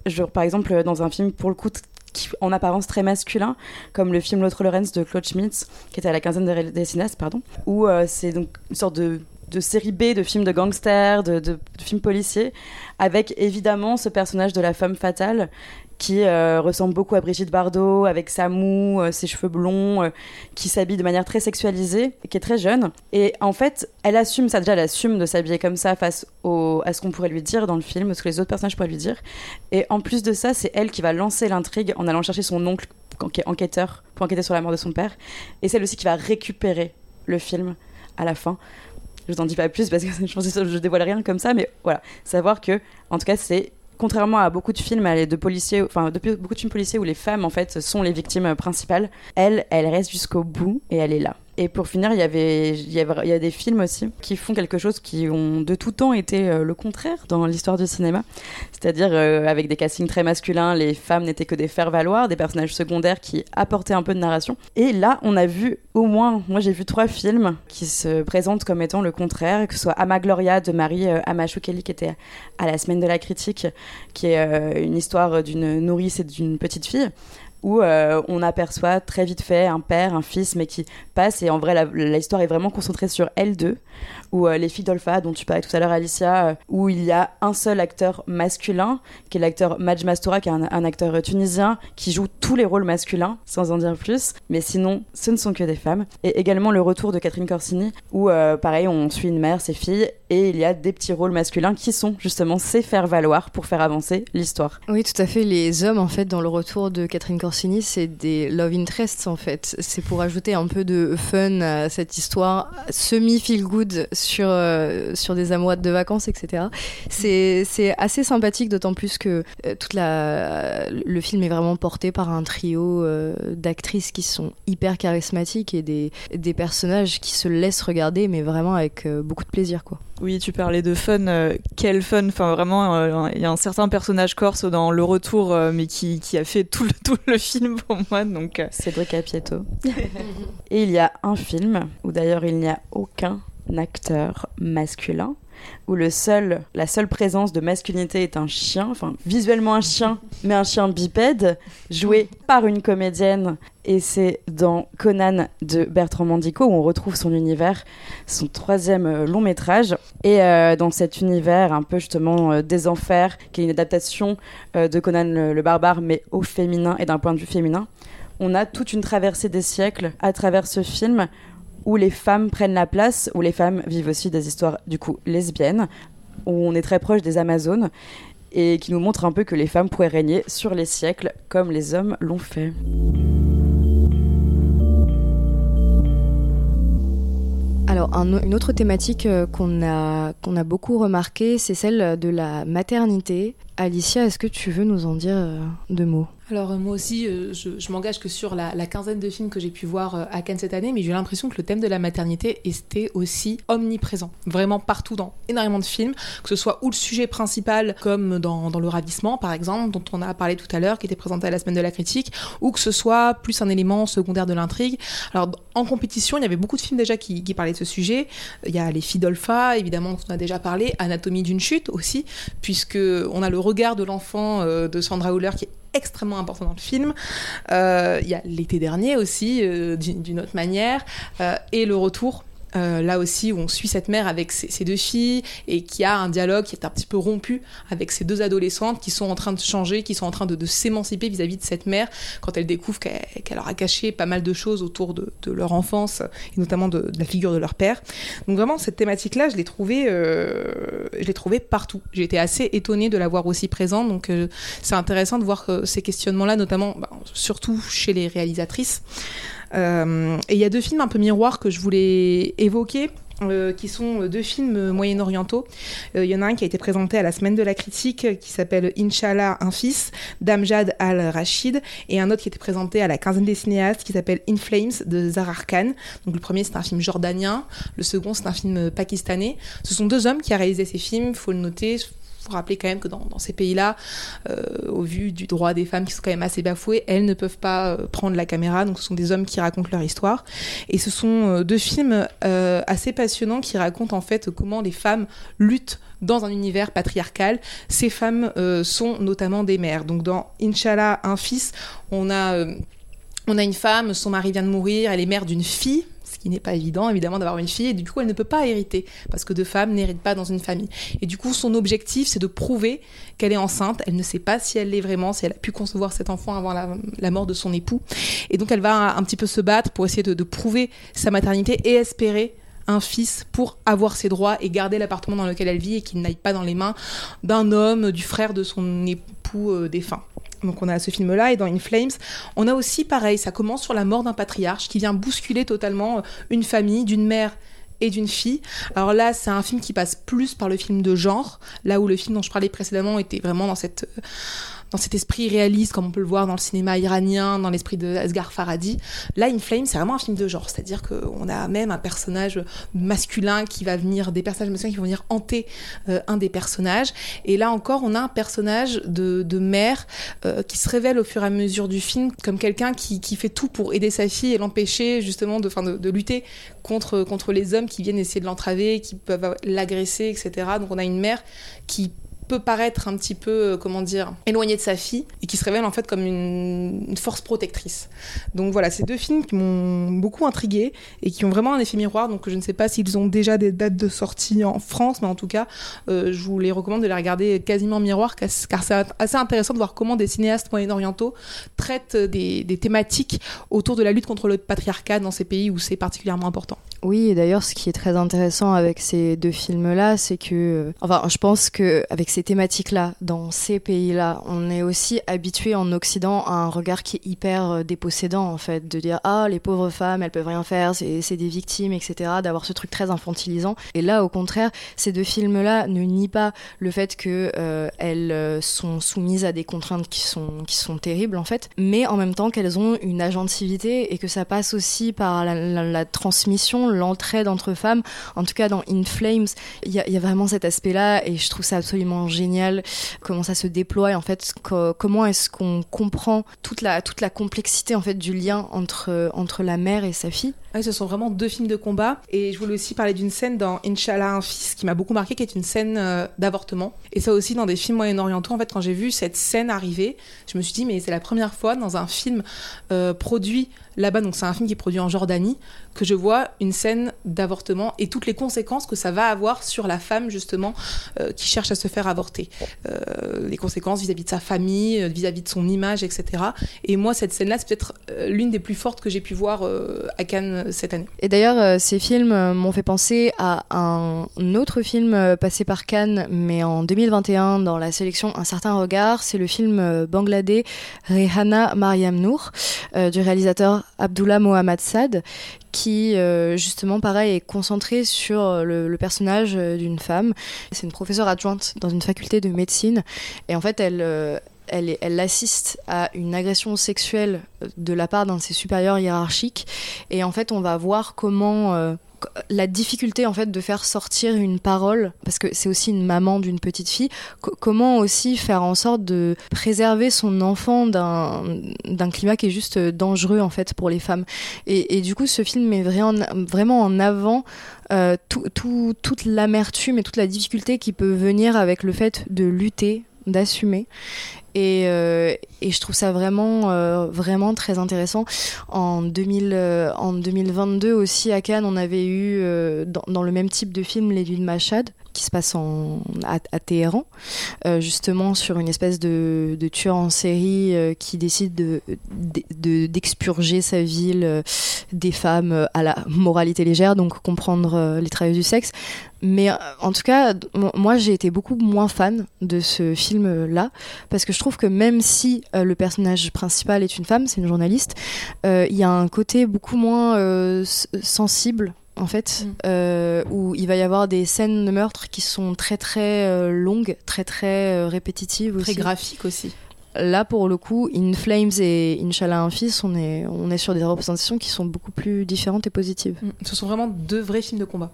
[SPEAKER 6] Genre, par exemple, dans un film pour le coup qui, en apparence très masculin, comme le film L'autre Lorenz de Claude Schmitz, qui était à la quinzaine des, des cinéastes, pardon, où euh, c'est donc une sorte de série B de films de gangsters, de, films policiers, avec évidemment ce personnage de la femme fatale qui euh, ressemble beaucoup à Brigitte Bardot, avec sa moue, euh, ses cheveux blonds, euh, qui s'habille de manière très sexualisée, qui est très jeune. Et en fait, elle assume ça, déjà, elle assume de s'habiller comme ça face à ce qu'on pourrait lui dire dans le film, ce que les autres personnages pourraient lui dire. Et en plus de ça, c'est elle qui va lancer l'intrigue en allant chercher son oncle, qui est enquêteur, pour enquêter sur la mort de son père. Et celle aussi qui va récupérer le film à la fin. Je t'en dis pas plus parce que je je dévoile rien comme ça, mais voilà. Savoir que, en tout cas, c'est contrairement à beaucoup de films de policiers, enfin beaucoup de films policiers où les femmes en fait sont les victimes principales, elle, elle reste jusqu'au bout et elle est là. Et pour finir, il y avait, il y, a, des films aussi qui font quelque chose qui ont de tout temps été euh, le contraire dans l'histoire du cinéma. C'est-à-dire euh, avec des castings très masculins, les femmes n'étaient que des faire-valoir, des personnages secondaires qui apportaient un peu de narration. Et là, on a vu au moins, moi j'ai vu trois films qui se présentent comme étant le contraire, que ce soit Ama Gloria de Marie euh, qui était à la semaine de la critique, qui est une histoire d'une nourrice et d'une petite fille où euh, on aperçoit très vite fait un père, un fils, mais qui passe. Et en vrai, l'histoire est vraiment concentrée sur elles deux, où euh, les filles d'Olpha, dont tu parlais tout à l'heure, Alicia, euh, où il y a un seul acteur masculin, qui est l'acteur Madj Mastora, qui est un, acteur tunisien, qui joue tous les rôles masculins, sans en dire plus. Mais sinon, ce ne sont que des femmes. Et également le retour de Catherine Corsini, où pareil, on suit une mère, ses filles, et il y a des petits rôles masculins qui sont justement ces faire valoir pour faire avancer l'histoire.
[SPEAKER 4] Oui, tout à fait. Les hommes, en fait, dans le retour de Catherine Corsini, c'est des love interests, en fait. C'est pour ajouter un peu de fun à cette histoire semi-feel good sur, euh, sur des amoureux de vacances, etc. C'est assez sympathique, d'autant plus que euh, toute la, le film est vraiment porté par un trio euh, d'actrices qui sont hyper charismatiques et des, des personnages qui se laissent regarder, mais vraiment avec beaucoup de plaisir, quoi.
[SPEAKER 7] Oui, tu parlais de fun. Euh, quel fun Enfin, vraiment, euh, il y a un certain personnage corse dans Le Retour, euh, mais qui, qui, a fait tout le, tout le film pour moi. Donc,
[SPEAKER 6] Cédric Apieto. Et il y a un film où d'ailleurs il n'y a aucun acteur masculin où le seul, la seule présence de masculinité est un chien, enfin visuellement un chien, mais un chien bipède, joué par une comédienne. Et c'est dans Conan de Bertrand Mandico où on retrouve son univers, son troisième euh, long métrage. Et euh, dans cet univers un peu justement euh, des enfers, qui est une adaptation de Conan le barbare, mais au féminin et d'un point de vue féminin, on a toute une traversée des siècles à travers ce film où les femmes prennent la place, où les femmes vivent aussi des histoires du coup lesbiennes, où on est très proche des Amazones et qui nous montre un peu que les femmes pourraient régner sur les siècles comme les hommes l'ont fait.
[SPEAKER 4] Alors, une autre thématique euh, qu'on a, qu'on a beaucoup remarqué, c'est celle de la maternité. Alicia, est-ce que tu veux nous en dire euh, deux mots?
[SPEAKER 5] Alors euh, moi aussi, euh, je, m'engage que sur la, quinzaine de films que j'ai pu voir à Cannes cette année, mais j'ai l'impression que le thème de la maternité était aussi omniprésent, vraiment partout dans énormément de films, que ce soit ou le sujet principal, comme dans, Le Ravissement par exemple, dont on a parlé tout à l'heure, qui était présenté à la semaine de la critique, ou que ce soit plus un élément secondaire de l'intrigue. Alors en compétition, il y avait beaucoup de films déjà qui, parlaient de ce sujet. Il y a Les Fidolfa, évidemment, dont on a déjà parlé, Anatomie d'une chute aussi, puisque on a le regard de l'enfant de Sandra Hüller qui est extrêmement important dans le film. Euh, il y a l'été dernier aussi, euh, d'une autre manière, euh, et le retour euh, là aussi où on suit cette mère avec ses, deux filles et qui a un dialogue qui est un petit peu rompu avec ces deux adolescentes qui sont en train de changer, qui sont en train de, s'émanciper vis-à-vis de cette mère quand elle découvre qu'elle leur a caché pas mal de choses autour de, leur enfance et notamment de, la figure de leur père. Donc vraiment cette thématique-là, je l'ai trouvée, euh, je l'ai trouvée partout. J'ai été assez étonnée de la voir aussi présente. Donc euh, c'est intéressant de voir ces questionnements-là, notamment, bah, surtout chez les réalisatrices. Euh, et il y a deux films un peu miroirs que je voulais évoquer. Euh, qui sont deux films moyen-orientaux. Euh, il y en a un qui a été présenté à la semaine de la critique qui s'appelle Inch'Allah, un fils d'Amjad al-Rachid et un autre qui a été présenté à la quinzaine des cinéastes qui s'appelle In Flames de Zahar Khan. Donc le premier c'est un film jordanien, le second c'est un film pakistanais. Ce sont deux hommes qui ont réalisé ces films, il faut le noter, faut rappeler quand même que dans, ces pays-là, euh, au vu du droit des femmes qui sont quand même assez bafouées, elles ne peuvent pas euh, prendre la caméra. Donc ce sont des hommes qui racontent leur histoire. Et ce sont euh, deux films assez passionnants qui racontent en fait comment les femmes luttent dans un univers patriarcal. Ces femmes sont notamment des mères. Donc dans Inch'Allah, un fils, on a... on a une femme, son mari vient de mourir, elle est mère d'une fille, il n'est pas évident évidemment d'avoir une fille et du coup elle ne peut pas hériter parce que deux femmes n'héritent pas dans une famille. Et du coup son objectif c'est de prouver qu'elle est enceinte, elle ne sait pas si elle l'est vraiment, si elle a pu concevoir cet enfant avant la, mort de son époux. Et donc elle va un, petit peu se battre pour essayer de, prouver sa maternité et espérer un fils pour avoir ses droits et garder l'appartement dans lequel elle vit et qu'il n'aille pas dans les mains d'un homme, du frère de son époux euh, défunt. Donc on a ce film-là et dans In Flames, on a aussi pareil, ça commence sur la mort d'un patriarche qui vient bousculer totalement euh, une famille d'une mère et d'une fille. Alors là, c'est un film qui passe plus par le film de genre, là où le film dont je parlais précédemment était vraiment dans cette euh, dans cet esprit réaliste, comme on peut le voir dans le cinéma iranien, dans l'esprit de Asghar Farhadi. Là, In Flames, c'est vraiment un film de genre, c'est-à-dire qu'on a même un personnage masculin qui va venir, des personnages masculins qui vont venir hanter euh, un des personnages. Et là encore, on a un personnage de, mère euh, qui se révèle au fur et à mesure du film comme quelqu'un qui, fait tout pour aider sa fille et l'empêcher justement de, de, de lutter contre, contre les hommes qui viennent essayer de l'entraver, qui peuvent l'agresser, etc. Donc on a une mère qui peut paraître un petit peu, euh, comment dire, éloigné de sa fille et qui se révèle en fait comme une, force protectrice. Donc voilà, ces deux films qui m'ont beaucoup intrigué et qui ont vraiment un effet miroir. Donc je ne sais pas s'ils ont déjà des dates de sortie en France, mais en tout cas, euh, je vous les recommande de les regarder quasiment miroir car c'est assez intéressant de voir comment des cinéastes moyen-orientaux traitent des, des thématiques autour de la lutte contre le patriarcat dans ces pays où c'est particulièrement important.
[SPEAKER 4] Oui, et d'ailleurs, ce qui est très intéressant avec ces deux films-là, c'est que, euh, enfin, je pense que avec ces thématiques-là, dans ces pays-là, on est aussi habitué en Occident à un regard qui est hyper euh, dépossédant, en fait, de dire ah les pauvres femmes, elles peuvent rien faire, c'est des victimes, etc. D'avoir ce truc très infantilisant. Et là, au contraire, ces deux films-là ne nient pas le fait que euh, elles sont soumises à des contraintes qui sont qui sont terribles, en fait, mais en même temps qu'elles ont une agentivité et que ça passe aussi par la, transmission l'entraide entre femmes. En tout cas, dans In Flames, il y, a vraiment cet aspect-là et je trouve ça absolument génial. Comment ça se déploie en fait, comment est-ce qu'on comprend toute la, toute la complexité en fait du lien entre, entre la mère et sa fille.
[SPEAKER 5] Ce sont vraiment deux films de combat. Et je voulais aussi parler d'une scène dans Inch'Allah, un fils qui m'a beaucoup marqué, qui est une scène euh, d'avortement. Et ça aussi, dans des films moyen-orientaux, en fait, quand j'ai vu cette scène arriver, je me suis dit, mais c'est la première fois dans un film euh, produit là-bas, donc c'est un film qui est produit en Jordanie, que je vois une scène d'avortement et toutes les conséquences que ça va avoir sur la femme, justement, euh, qui cherche à se faire avorter. Les conséquences vis-à-vis de sa famille, vis-à-vis de son image, etc. Et moi, cette scène-là, c'est peut-être l'une des plus fortes que j'ai pu voir à Cannes cette année.
[SPEAKER 4] Et d'ailleurs, ces films m'ont fait penser à un autre film passé par Cannes, mais en 2021, dans la sélection Un certain regard. C'est le film bangladais Rehana Mariam Noor, du réalisateur Abdullah Mohamed Sad, qui euh, justement pareil est concentré sur euh, le, personnage euh, d'une femme. C'est une professeure adjointe dans une faculté de médecine et en fait elle euh, elle, assiste à une agression sexuelle de la part d'un de ses supérieurs hiérarchiques. Et en fait on va voir comment euh, la difficulté en fait de faire sortir une parole parce que c'est aussi une maman d'une petite fille comment aussi faire en sorte de préserver son enfant d'un climat qui est juste dangereux en fait pour les femmes. Et, du coup ce film met vraiment en avant euh, tout, toute l'amertume et toute la difficulté qui peut venir avec le fait de lutter d'assumer. Et, euh, et je trouve ça vraiment euh, vraiment très intéressant. En 2000 euh, en 2022 aussi à Cannes on avait eu dans, dans, le même type de film Les Lunes Machad qui se passe en, à, Téhéran, euh, justement sur une espèce de, de tueur en série euh, qui décide de, de, d'expurger sa ville euh, des femmes à la moralité légère, donc comprendre les travailleurs du sexe. Mais en tout cas, moi j'ai été beaucoup moins fan de ce film-là, parce que je trouve que même si euh, le personnage principal est une femme, c'est une journaliste, euh, il y a un côté beaucoup moins euh, sensible en fait, mm. euh, où il va y avoir des scènes de meurtre qui sont très très euh, longues, très très euh, répétitives
[SPEAKER 5] aussi. Très graphiques aussi.
[SPEAKER 4] Là, pour le coup, In Flames et Inch'Allah un fils, on est, on est sur des représentations qui sont beaucoup plus différentes et positives.
[SPEAKER 5] Mm. Ce sont vraiment deux vrais films de combat.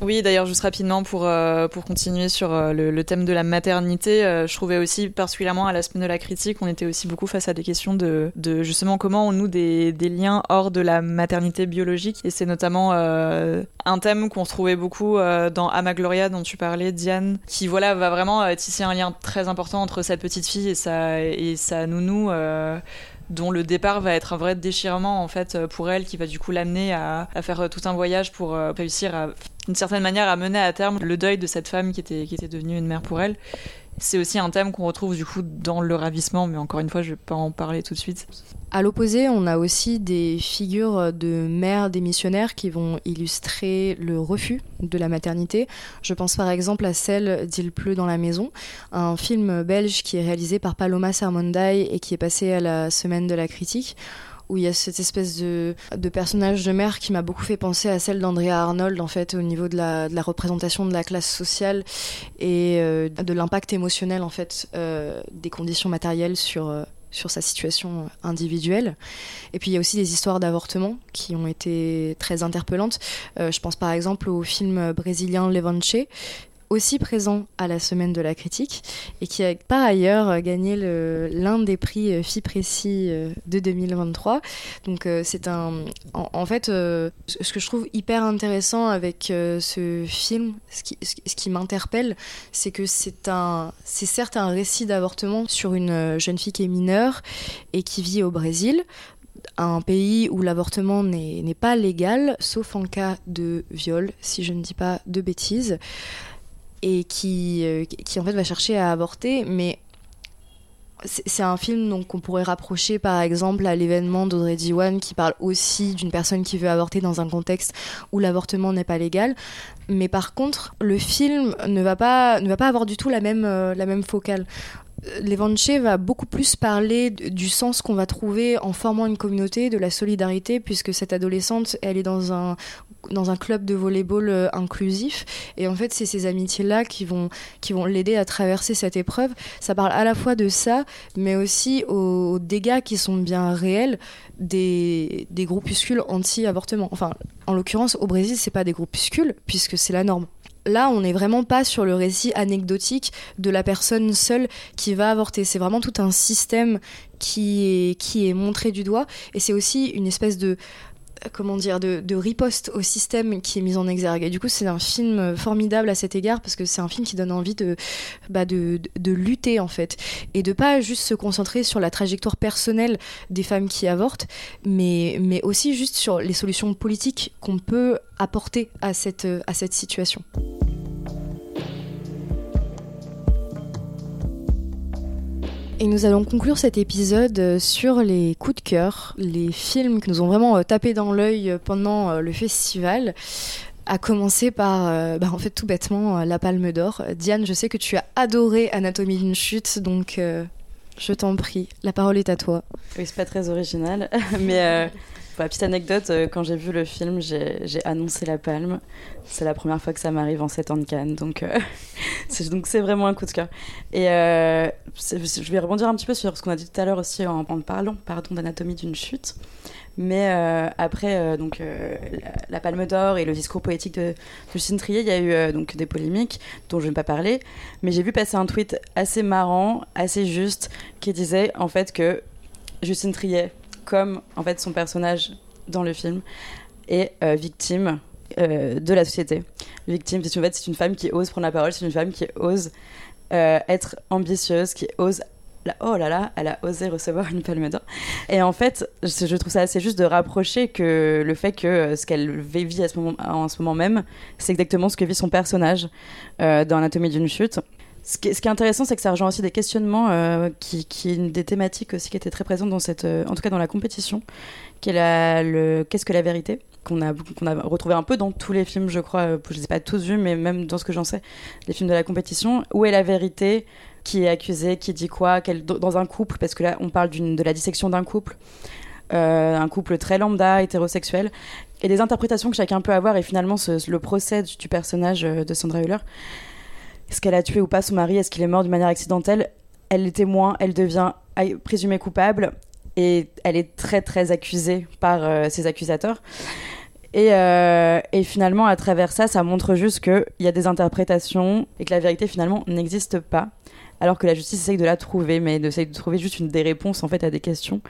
[SPEAKER 7] Oui, d'ailleurs, juste rapidement pour euh, pour continuer sur euh, le, thème de la maternité, euh, je trouvais aussi particulièrement à la semaine de la critique, on était aussi beaucoup face à des questions de, justement comment on noue des, liens hors de la maternité biologique, et c'est notamment un thème qu'on retrouvait beaucoup dans Amagloria dont tu parlais, Diane, qui voilà va vraiment tisser un lien très important entre cette petite fille et sa et sa nounou dont le départ va être un vrai déchirement en fait pour elle qui va du coup l'amener à, faire tout un voyage pour euh, réussir à d'une certaine manière à mener à terme le deuil de cette femme qui était qui était devenue une mère pour elle c'est aussi un thème qu'on retrouve du coup dans le ravissement, mais encore une fois, je vais pas en parler tout de suite.
[SPEAKER 4] À l'opposé, on a aussi des figures de mères démissionnaires qui vont illustrer le refus de la maternité. Je pense par exemple à celle d'Il pleut dans la maison, un film belge qui est réalisé par Paloma Sermonday et qui est passé à la semaine de la critique où il y a cette espèce de, personnage de mère qui m'a beaucoup fait penser à celle d'Andrea Arnold en fait au niveau de la, de la représentation de la classe sociale et euh, de l'impact émotionnel en fait euh, des conditions matérielles sur euh, sur sa situation individuelle. Et puis il y a aussi des histoires d'avortement qui ont été très interpellantes. Euh, je pense par exemple au film brésilien Levanche, aussi présent à la semaine de la critique et qui a par ailleurs gagné l'un des prix FIPRECI de 2023. Donc c'est un... En, fait, ce que je trouve hyper intéressant avec ce film, ce qui, ce qui m'interpelle, c'est que c'est. C'est certes un récit d'avortement sur une jeune fille qui est mineure et qui vit au Brésil un pays où l'avortement n'est pas légal, sauf en cas de viol, si je ne dis pas de bêtises, et qui, euh, qui en fait va chercher à avorter, mais c'est un film qu'on pourrait rapprocher par exemple à l'événement d'Audrey Diwan qui parle aussi d'une personne qui veut avorter dans un contexte où l'avortement n'est pas légal. Mais par contre, le film ne va pas, ne va pas avoir du tout la même, euh, la même focale. Levanche va beaucoup plus parler du sens qu'on va trouver en formant une communauté, de la solidarité, puisque cette adolescente, elle est dans un, dans un club de volleyball euh, inclusif. Et en fait, c'est ces amitiés-là qui vont, qui vont l'aider à traverser cette épreuve. Ça parle à la fois de ça, mais aussi aux, dégâts qui sont bien réels des, des groupuscules anti-avortement. Enfin, en l'occurrence, au Brésil, c'est pas des groupuscules, puisque c'est la norme là, on n'est vraiment pas sur le récit anecdotique de la personne seule qui va avorter. C'est vraiment tout un système qui est, qui est montré du doigt. Et c'est aussi une espèce de comment dire, de, riposte au système qui est mis en exergue. Et du coup, c'est un film formidable à cet égard parce que c'est un film qui donne envie de, bah de, de, lutter en fait et de pas juste se concentrer sur la trajectoire personnelle des femmes qui avortent, mais, mais aussi juste sur les solutions politiques qu'on peut apporter à cette, à cette situation. Et nous allons conclure cet épisode euh, sur les coups de cœur, les films qui nous ont vraiment euh, tapé dans l'œil euh, pendant le festival. À commencer par, bah, en fait, tout bêtement, la Palme d'Or. Diane, je sais que tu as adoré Anatomie d'une chute, donc je t'en prie, la parole est à toi.
[SPEAKER 6] Oui, c'est pas très original, mais la petite anecdote, quand j'ai vu le film, j'ai annoncé la palme. C'est la première fois que ça m'arrive en 7 ans de Cannes, donc c'est vraiment un coup de cœur. Et je vais rebondir un petit peu sur ce qu'on a dit tout à l'heure aussi en, parlant pardon, d'anatomie d'une chute. Mais euh, après euh, donc, euh, la, Palme d'Or et le discours poétique de Justine Trier, il y a eu donc, des polémiques dont je ne vais pas parler. Mais j'ai vu passer un tweet assez marrant, assez juste, qui disait en fait que Justine Trier, comme en fait son personnage dans le film, est victime de la société. Victime, c'est en fait, une femme qui ose prendre la parole, c'est une femme qui ose euh, être ambitieuse, qui ose oh là là, elle a osé recevoir une palme d'or. Et en fait, je, trouve ça assez juste de rapprocher que le fait que euh, ce qu'elle vit à ce moment, en ce moment même, c'est exactement ce que vit son personnage euh, dans Anatomie d'une chute. Ce qui, est, intéressant, c'est que ça rejoint aussi des questionnements qui, qui, des thématiques aussi qui étaient très présentes dans cette, en tout cas dans la compétition, qu'est-ce que la vérité qu'on a, retrouvé un peu dans tous les films, je crois. Je ne les ai pas tous vus, mais même dans ce que j'en sais, les films de la compétition. Où est la vérité? Qui est accusé Qui dit quoi? Dans un couple, parce que là, on parle de la dissection d'un couple. Euh, un couple très lambda, hétérosexuel, et des interprétations que chacun peut avoir, et finalement le procès du personnage euh, de Sandra Hüller. Est-ce qu'elle a tué ou pas son mari? Est-ce qu'il est mort d'une manière accidentelle? Elle est témoin, elle devient présumée coupable, et elle est très très accusée par euh, ses accusateurs. Et, euh, et, finalement, à travers ça, ça montre juste qu'il y a des interprétations et que la vérité finalement n'existe pas, alors que la justice essaye de la trouver, mais essaye de trouver juste une des réponses en fait à des questions.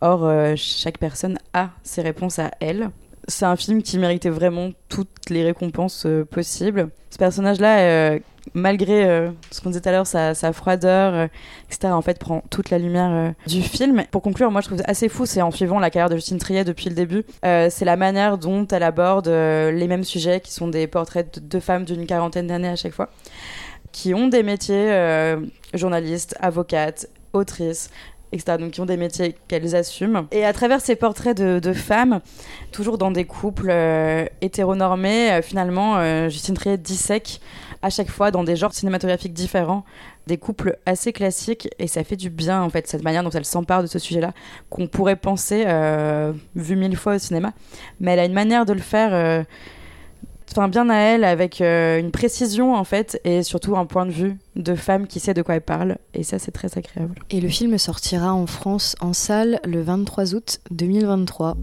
[SPEAKER 6] Or, euh, chaque personne a ses réponses à elle. C'est un film qui méritait vraiment toutes les récompenses possibles. Ce personnage-là, malgré euh, ce qu'on disait tout à l'heure, sa, froideur, euh, etc., en fait, prend toute la lumière euh, du film. Pour conclure, moi, je trouve assez fou, c'est en suivant la carrière de Justine Triet depuis le début, c'est la manière dont elle aborde les mêmes sujets, qui sont des portraits de femmes d'une quarantaine d'années à chaque fois, qui ont des métiers journalistes, avocates, autrices, etc. Donc, qui ont des métiers qu'elles assument. Et à travers ces portraits de, femmes, toujours dans des couples hétéronormés, finalement, Justine Triet dissèque à chaque fois dans des genres cinématographiques différents, des couples assez classiques, et ça fait du bien, en fait, cette manière dont elle s'empare de ce sujet-là, qu'on pourrait penser, euh, vu mille fois au cinéma. Mais elle a une manière de le faire. Euh, bien à elle avec euh, une précision en fait et surtout un point de vue de femme qui sait de quoi elle parle et ça c'est très agréable.
[SPEAKER 4] Et le film sortira en France en salle le 23 août 2023.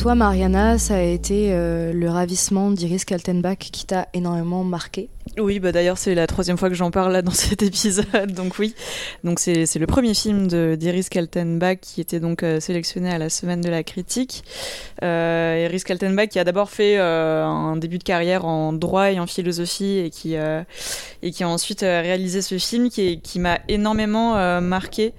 [SPEAKER 4] Toi, Mariana, ça a été le ravissement d'Iris Kaltenbach qui t'a énormément marqué
[SPEAKER 7] oui, bah d'ailleurs c'est la troisième fois que j'en parle dans cet épisode, donc oui. Donc c'est le premier film d'Iris Kaltenbach qui était donc sélectionné à la semaine de la critique. Euh, Iris Kaltenbach qui a d'abord fait un début de carrière en droit et en philosophie et qui et qui a ensuite réalisé ce film qui, qui m'a énormément marqué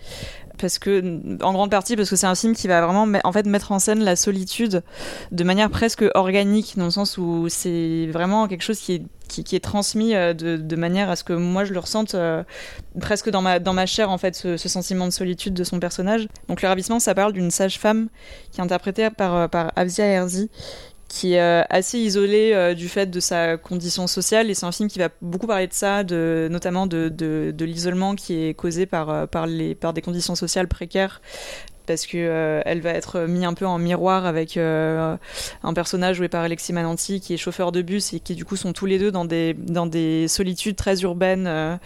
[SPEAKER 7] parce que en grande partie parce que c'est un film qui va vraiment en fait mettre en scène la solitude de manière presque organique dans le sens où c'est vraiment quelque chose qui est qui, est transmis euh, de, manière à ce que moi je le ressente euh, presque dans ma, dans ma chair en fait ce, sentiment de solitude de son personnage. Donc le ravissement ça parle d'une sage-femme qui est interprétée par, euh, par Avzia Herzi qui est euh, assez isolé euh, du fait de sa condition sociale. Et c'est un film qui va beaucoup parler de ça, de, notamment de, de, l'isolement qui est causé par, euh, par, les, par des conditions sociales précaires. Parce que elle va être mise un peu en miroir avec un personnage joué par Alexis Mananti qui est chauffeur de bus et qui du coup sont tous les deux dans des dans des solitudes très urbaines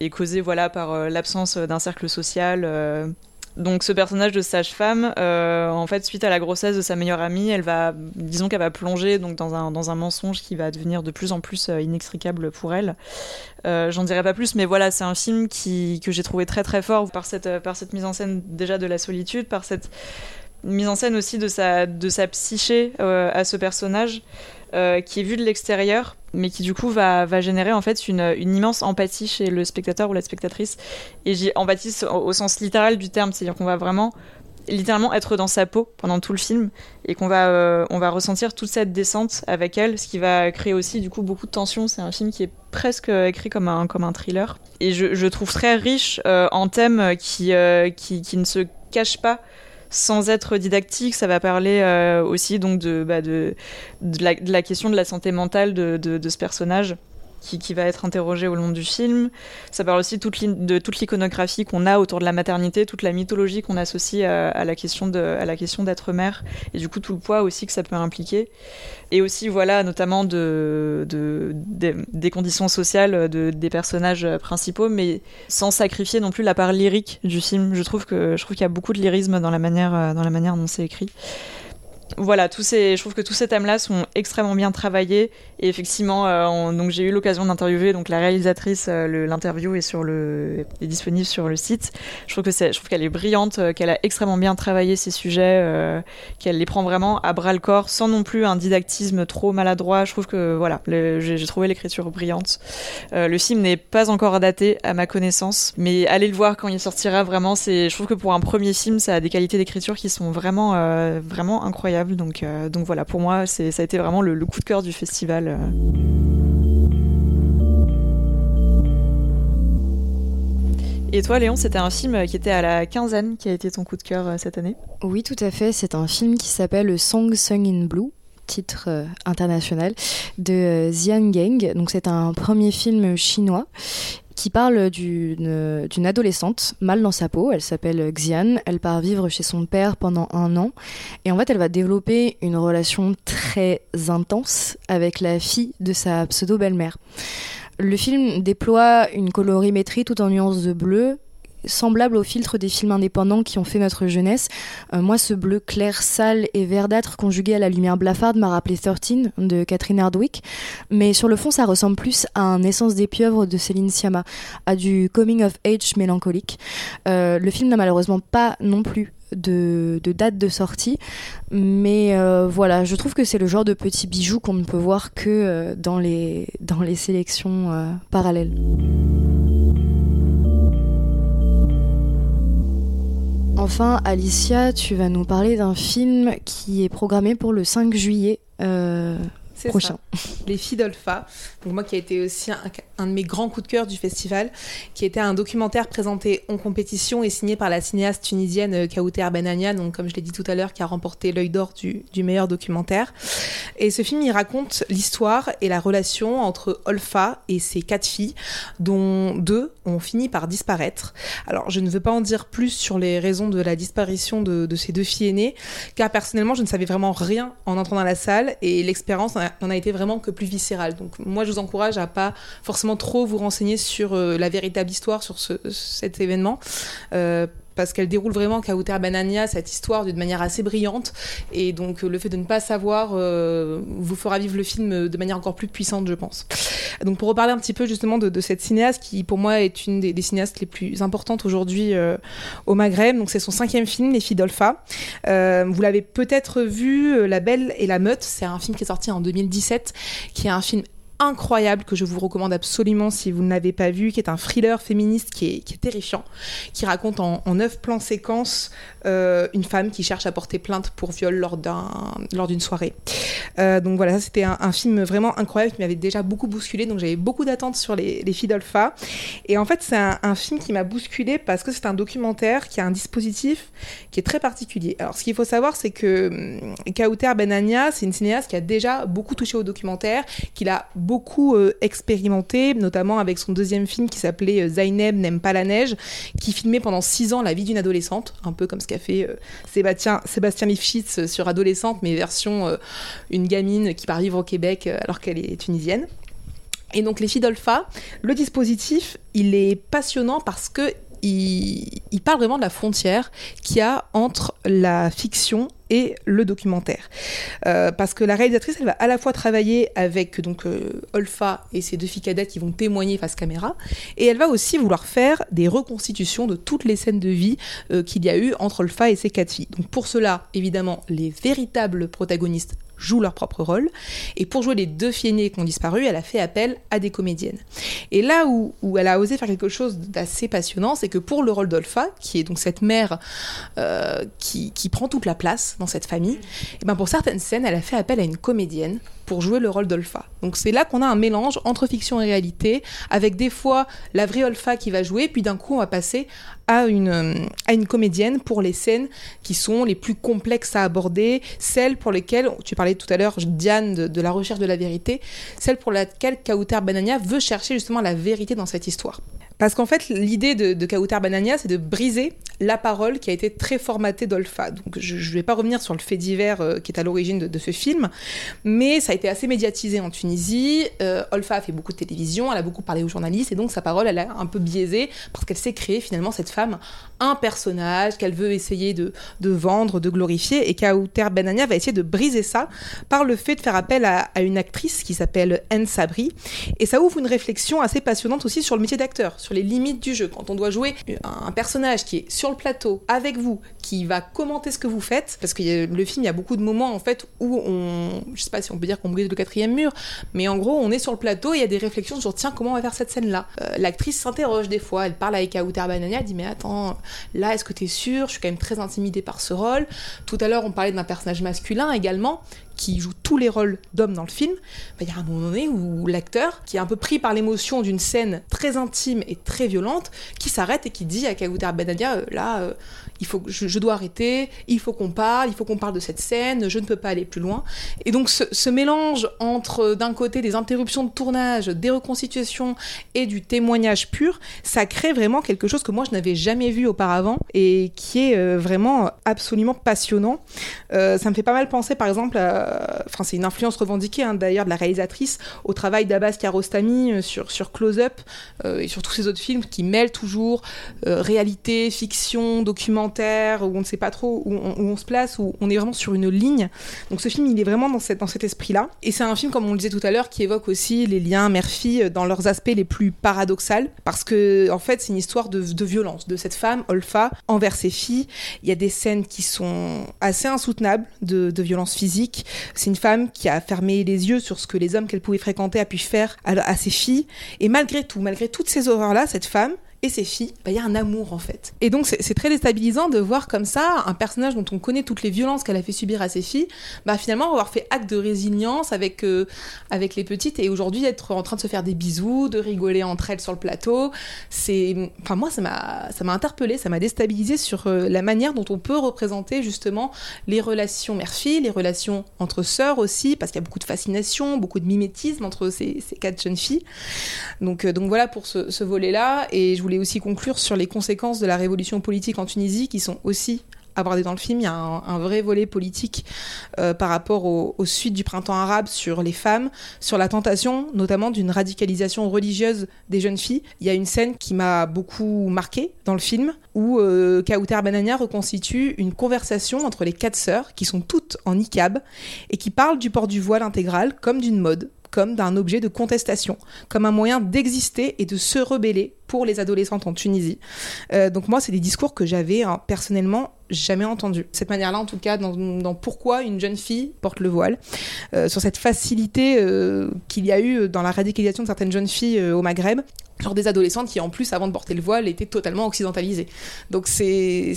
[SPEAKER 7] et causées voilà par l'absence d'un cercle social donc ce personnage de sage-femme, euh, en fait, suite à la grossesse de sa meilleure amie, elle va, disons qu'elle va plonger donc dans un dans un mensonge qui va devenir de plus en plus euh, inextricable pour elle. Euh, J'en dirai pas plus, mais voilà, c'est un film qui que j'ai trouvé très très fort par cette par cette mise en scène déjà de la solitude, par cette mise en scène aussi de sa de sa psyché à ce personnage. Euh, qui est vu de l'extérieur, mais qui du coup va, va générer en fait une, une, immense empathie chez le spectateur ou la spectatrice. Et j'ai empathie au, sens littéral du terme, c'est-à-dire qu'on va vraiment littéralement être dans sa peau pendant tout le film et qu'on va euh, va ressentir toute cette descente avec elle ce qui va créer aussi du coup beaucoup de tension. C'est un film qui est presque écrit comme un comme un thriller. Et je, je trouve très riche euh, en thèmes qui, qui, qui ne se cachent pas sans être didactique, ça va parler euh, aussi donc de, bah, de, la, de, la, question de la santé mentale de ce personnage qui, va être interrogé au long du film. Ça parle aussi de toute l'iconographie qu'on a autour de la maternité, toute la mythologie qu'on associe à, à, la question d'être mère, et du coup tout le poids aussi que ça peut impliquer. Et aussi, voilà, notamment de, de, de des conditions sociales de, des personnages principaux, mais sans sacrifier non plus la part lyrique du film. Je trouve qu'il y a beaucoup de lyrisme dans la manière, dans la manière dont c'est écrit voilà, je trouve que tous ces thèmes-là sont extrêmement bien travaillés et effectivement, euh, j'ai eu l'occasion d'interviewer donc la réalisatrice. Euh, l'interview est disponible sur le site. Je trouve qu'elle est brillante, euh, qu'elle a extrêmement bien travaillé ces sujets, qu'elle les prend vraiment à bras le corps, sans non plus un didactisme trop maladroit. Je trouve que voilà, j'ai trouvé l'écriture brillante. le film n'est pas encore daté à ma connaissance, mais allez le voir quand il sortira. Vraiment, c'est, je trouve que pour un premier film, ça a des qualités d'écriture qui sont vraiment incroyables. Donc, euh, donc voilà, pour moi, ça a été vraiment le, coup de cœur du festival. Euh. Et toi, Léon, c'était un film qui était à la quinzaine qui a été ton coup de cœur euh, cette année?
[SPEAKER 4] Oui, tout à fait. C'est un film qui s'appelle Song Sung in Blue titre international de Xian Geng. Donc c'est un premier film chinois qui parle d'une adolescente mal dans sa peau. Elle s'appelle Xian. Elle part vivre chez son père pendant un an. Et en fait, elle va développer une relation très intense avec la fille de sa pseudo-belle-mère. Le film déploie une colorimétrie tout en nuances de bleu, semblable au filtre des films indépendants qui ont fait notre jeunesse. Euh, moi, ce bleu clair, sale et verdâtre conjugué à la lumière blafarde m'a rappelé 13 de Catherine Hardwick. Mais sur le fond, ça ressemble plus à un Essence des pieuvres de Céline Sciamma, à du coming of age mélancolique. Euh, le film n'a malheureusement pas non plus de, date de sortie. Mais euh, voilà, je trouve que c'est le genre de petit bijou qu'on ne peut voir que dans, les, dans les sélections parallèles. Enfin, Alicia, tu vas nous parler d'un film qui est programmé pour le 5 juillet euh, prochain.
[SPEAKER 5] Les filles d'Olpha. Donc moi qui a été aussi un, de mes grands coups de cœur du festival, qui était un documentaire présenté en compétition et signé par la cinéaste tunisienne euh, Kaouter Benania, donc comme je l'ai dit tout à l'heure, qui a remporté l'œil d'or du, du, meilleur documentaire. Et ce film, il raconte l'histoire et la relation entre Olfa et ses quatre filles, dont deux ont fini par disparaître. Alors je ne veux pas en dire plus sur les raisons de la disparition de, de ces deux filles aînées, car personnellement je ne savais vraiment rien en entrant dans la salle et l'expérience n'en a été vraiment que plus viscérale. Donc moi je vous encourage à pas forcément trop vous renseigner sur euh, la véritable histoire sur ce, cet événement. Euh, parce qu'elle déroule vraiment Kauter Banania, cette histoire, d'une manière assez brillante. Et donc, le fait de ne pas savoir euh, vous fera vivre le film de manière encore plus puissante, je pense. Donc, pour reparler un petit peu justement de, cette cinéaste qui, pour moi, est une des, cinéastes les plus importantes aujourd'hui euh, au Maghreb. Donc, c'est son cinquième film, Les filles d'Olpha. Euh, vous l'avez peut-être vu, La Belle et la Meute. C'est un film qui est sorti en 2017, qui est un film incroyable que je vous recommande absolument si vous ne l'avez pas vu, qui est un thriller féministe qui est, qui est terrifiant, qui raconte en, neuf plans séquences euh, une femme qui cherche à porter plainte pour viol lors d'un lors d'une soirée. Euh, donc voilà, c'était un, film vraiment incroyable qui m'avait déjà beaucoup bousculé, donc j'avais beaucoup d'attentes sur les, les filles d'Olpha. Et en fait, c'est un, film qui m'a bousculé parce que c'est un documentaire qui a un dispositif qui est très particulier. Alors ce qu'il faut savoir, c'est que hum, Kauter Benania, c'est une cinéaste qui a déjà beaucoup touché au documentaire, qu'il a beaucoup euh, expérimenté, notamment avec son deuxième film qui s'appelait euh, Zaineb n'aime pas la neige, qui filmait pendant six ans la vie d'une adolescente, un peu comme ce qu'a fait euh, Sébastien, Sébastien Lifshitz sur Adolescente, mais version une gamine qui part vivre au Québec alors qu'elle est tunisienne. Et donc les filles d'Olpha, le dispositif, il est passionnant parce que il, parle vraiment de la frontière qu'il y a entre la fiction et le documentaire. Euh, parce que la réalisatrice, elle va à la fois travailler avec donc euh, Olfa et ses deux filles cadettes qui vont témoigner face caméra, et elle va aussi vouloir faire des reconstitutions de toutes les scènes de vie euh, qu'il y a eu entre Olfa et ses quatre filles. Donc pour cela, évidemment, les véritables protagonistes jouent leur propre rôle. Et pour jouer les deux filles aînées qui ont disparu, elle a fait appel à des comédiennes. Et là où, où elle a osé faire quelque chose d'assez passionnant, c'est que pour le rôle d'Olfa, qui est donc cette mère euh, qui, qui, prend toute la place dans cette famille, et ben pour certaines scènes, elle a fait appel à une comédienne pour jouer le rôle d'Olfa. Donc c'est là qu'on a un mélange entre fiction et réalité, avec des fois la vraie Olfa qui va jouer, puis d'un coup on va passer à une, euh, à une comédienne pour les scènes qui sont les plus complexes à aborder, celles pour lesquelles, tu parlais tout à l'heure, Diane, de, la recherche de la vérité, celles pour laquelle Kauter Banania veut chercher justement la vérité dans cette histoire. Parce qu'en fait, l'idée de, de Kauter Banania, c'est de briser la parole qui a été très formatée d'Olfa. Donc je ne vais pas revenir sur le fait divers euh, qui est à l'origine de, ce film, mais ça a été assez médiatisé en Tunisie. Euh, Olfa a fait beaucoup de télévision, elle a beaucoup parlé aux journalistes, et donc sa parole, elle a un peu biaisé parce qu'elle s'est créée finalement cette femme un personnage qu'elle veut essayer de, vendre, de glorifier, et Kauter Benania va essayer de briser ça par le fait de faire appel à, une actrice qui s'appelle Anne Sabri, et ça ouvre une réflexion assez passionnante aussi sur le métier d'acteur, les limites du jeu. Quand on doit jouer un, personnage qui est sur le plateau avec vous, qui va commenter ce que vous faites, parce que le film, il y a beaucoup de moments en fait où on, je sais pas si on peut dire qu'on brise le quatrième mur, mais en gros, on est sur le plateau il y a des réflexions sur tiens, comment on va faire cette scène-là. Euh, l'actrice s'interroge des fois, elle parle avec Aouter Banania, elle dit mais attends, là, est-ce que t'es sûr? Je suis quand même très intimidée par ce rôle. Tout à l'heure, on parlait d'un personnage masculin également qui joue tous les rôles d'hommes dans le film, bah, il y a un moment donné où l'acteur, qui est un peu pris par l'émotion d'une scène très intime et très violente, qui s'arrête et qui dit à Kagouter Benadia, euh, là, euh, il faut, je, dois arrêter, il faut qu'on parle, il faut qu'on parle de cette scène, je ne peux pas aller plus loin. Et donc ce, mélange entre euh, d'un côté des interruptions de tournage, des reconstitutions et du témoignage pur, ça crée vraiment quelque chose que moi je n'avais jamais vu auparavant et qui est vraiment absolument passionnant. ça me fait pas mal penser par exemple euh, enfin c'est une influence revendiquée hein, d'ailleurs de la réalisatrice au travail d'Abbas Kiarostami euh, sur, sur Close Up euh, et sur tous ces autres films qui mêlent toujours réalité, fiction, documentaire, où on ne sait pas trop où on, se place, où on est vraiment sur une ligne. Donc ce film il est vraiment dans, dans cet esprit-là. Et c'est un film, comme on le disait tout à l'heure, qui évoque aussi les liens mère-fille dans leurs aspects les plus paradoxaux, parce que en fait c'est une histoire de, violence de cette femme, Olfa, envers ses filles. Il y a des scènes qui sont assez insoutenables de violence physique, c'est une femme qui a fermé les yeux sur ce que les hommes qu'elle pouvait fréquenter a pu faire à, ses filles. Et malgré tout, malgré toutes ces horreurs-là, cette femme, et ses filles, bah, il y a un amour en fait. Et donc c'est très déstabilisant de voir comme ça un personnage dont on connaît toutes les violences qu'elle a fait subir à ses filles, bah finalement avoir fait acte de résilience avec euh, avec les petites et aujourd'hui être en train de se faire des bisous, de rigoler entre elles sur le plateau, c'est, enfin moi ça m'a ça interpellé, ça m'a déstabilisé sur euh, la manière dont on peut représenter justement les relations mère-fille, les relations entre sœurs aussi, parce qu'il y a beaucoup de fascination, beaucoup de mimétisme entre ces, ces quatre jeunes filles. Donc euh, donc voilà pour ce, ce volet là et je voulais aussi conclure sur les conséquences de la révolution politique en Tunisie qui sont aussi abordé dans le film. Il y a un, vrai volet politique euh, par rapport aux, suites du printemps arabe sur les femmes, sur la tentation notamment d'une radicalisation religieuse des jeunes filles. Il y a une scène qui m'a beaucoup marquée dans le film où euh, Banania reconstitue une conversation entre les quatre sœurs qui sont toutes en niqab et qui parlent du port du voile intégral comme d'une mode comme d'un objet de contestation, comme un moyen d'exister et de se rebeller pour les adolescentes en Tunisie. Euh, donc moi, c'est des discours que j'avais hein, personnellement jamais entendus. Cette manière-là, en tout cas, dans, pourquoi une jeune fille porte le voile, euh, sur cette facilité euh, qu'il y a eu dans la radicalisation de certaines jeunes filles au Maghreb, genre des adolescentes qui en plus avant de porter le voile étaient totalement occidentalisées. Donc c'est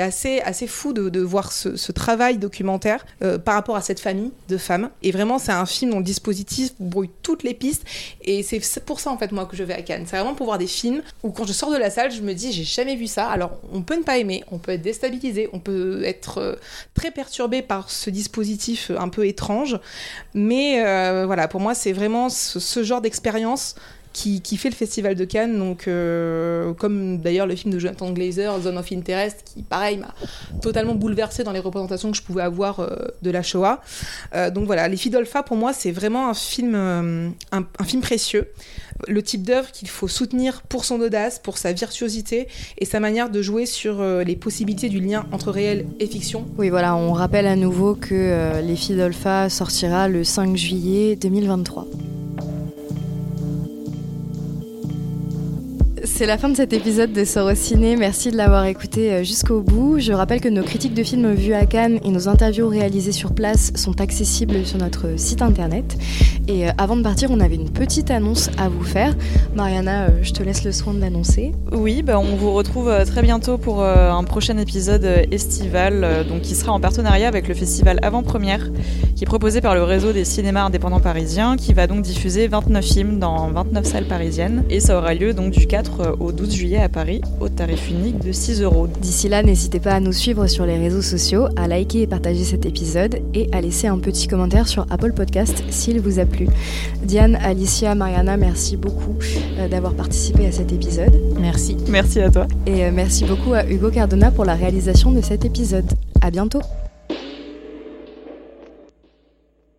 [SPEAKER 5] assez assez fou de, voir ce, ce, travail documentaire par rapport à cette famille de femmes. Et vraiment c'est un film dont le dispositif brouille toutes les pistes. Et c'est pour ça en fait moi que je vais à Cannes. C'est vraiment pour voir des films où quand je sors de la salle je me dis j'ai jamais vu ça. Alors on peut ne pas aimer, on peut être déstabilisé, on peut être euh, très perturbé par ce dispositif un peu étrange. Mais euh, voilà pour moi c'est vraiment ce genre d'expérience qui, fait le festival de Cannes, donc euh, comme d'ailleurs le film de Jonathan Glazer, Zone of Interest, qui pareil m'a totalement bouleversé dans les représentations que je pouvais avoir euh, de la Shoah. Euh, donc voilà, Les Fidolfa pour moi c'est vraiment un film, un, film précieux, le type d'œuvre qu'il faut soutenir pour son audace, pour sa virtuosité et sa manière de jouer sur les possibilités du lien entre réel et fiction.
[SPEAKER 4] Oui voilà, on rappelle à nouveau que Les Fidolfa sortira le 5 juillet 2023. C'est la fin de cet épisode de Sorociné. Merci de l'avoir écouté euh, jusqu'au bout. Je rappelle que nos critiques de films vus à Cannes et nos interviews réalisées sur place sont accessibles sur notre site internet. Et euh, avant de partir, on avait une petite annonce à vous faire. Mariana, euh, je te laisse le soin de l'annoncer.
[SPEAKER 7] Oui, bah, on vous retrouve très bientôt pour un prochain épisode estival, donc qui sera en partenariat avec le festival Avant-Première, qui est proposé par le réseau des cinémas indépendants parisiens, qui va donc diffuser 29 films dans 29 salles parisiennes. Et ça aura lieu donc du 4 au 12 juillet à Paris au tarif unique de 6 euros.
[SPEAKER 4] D'ici là, n'hésitez pas à nous suivre sur les réseaux sociaux, à liker et partager cet épisode et à laisser un petit commentaire sur Apple Podcast s'il vous a plu. Diane, Alicia, Mariana, merci beaucoup euh, d'avoir participé à cet épisode.
[SPEAKER 7] Merci. Merci à toi.
[SPEAKER 4] Et euh, merci beaucoup à Hugo Cardona pour la réalisation de cet épisode. À bientôt.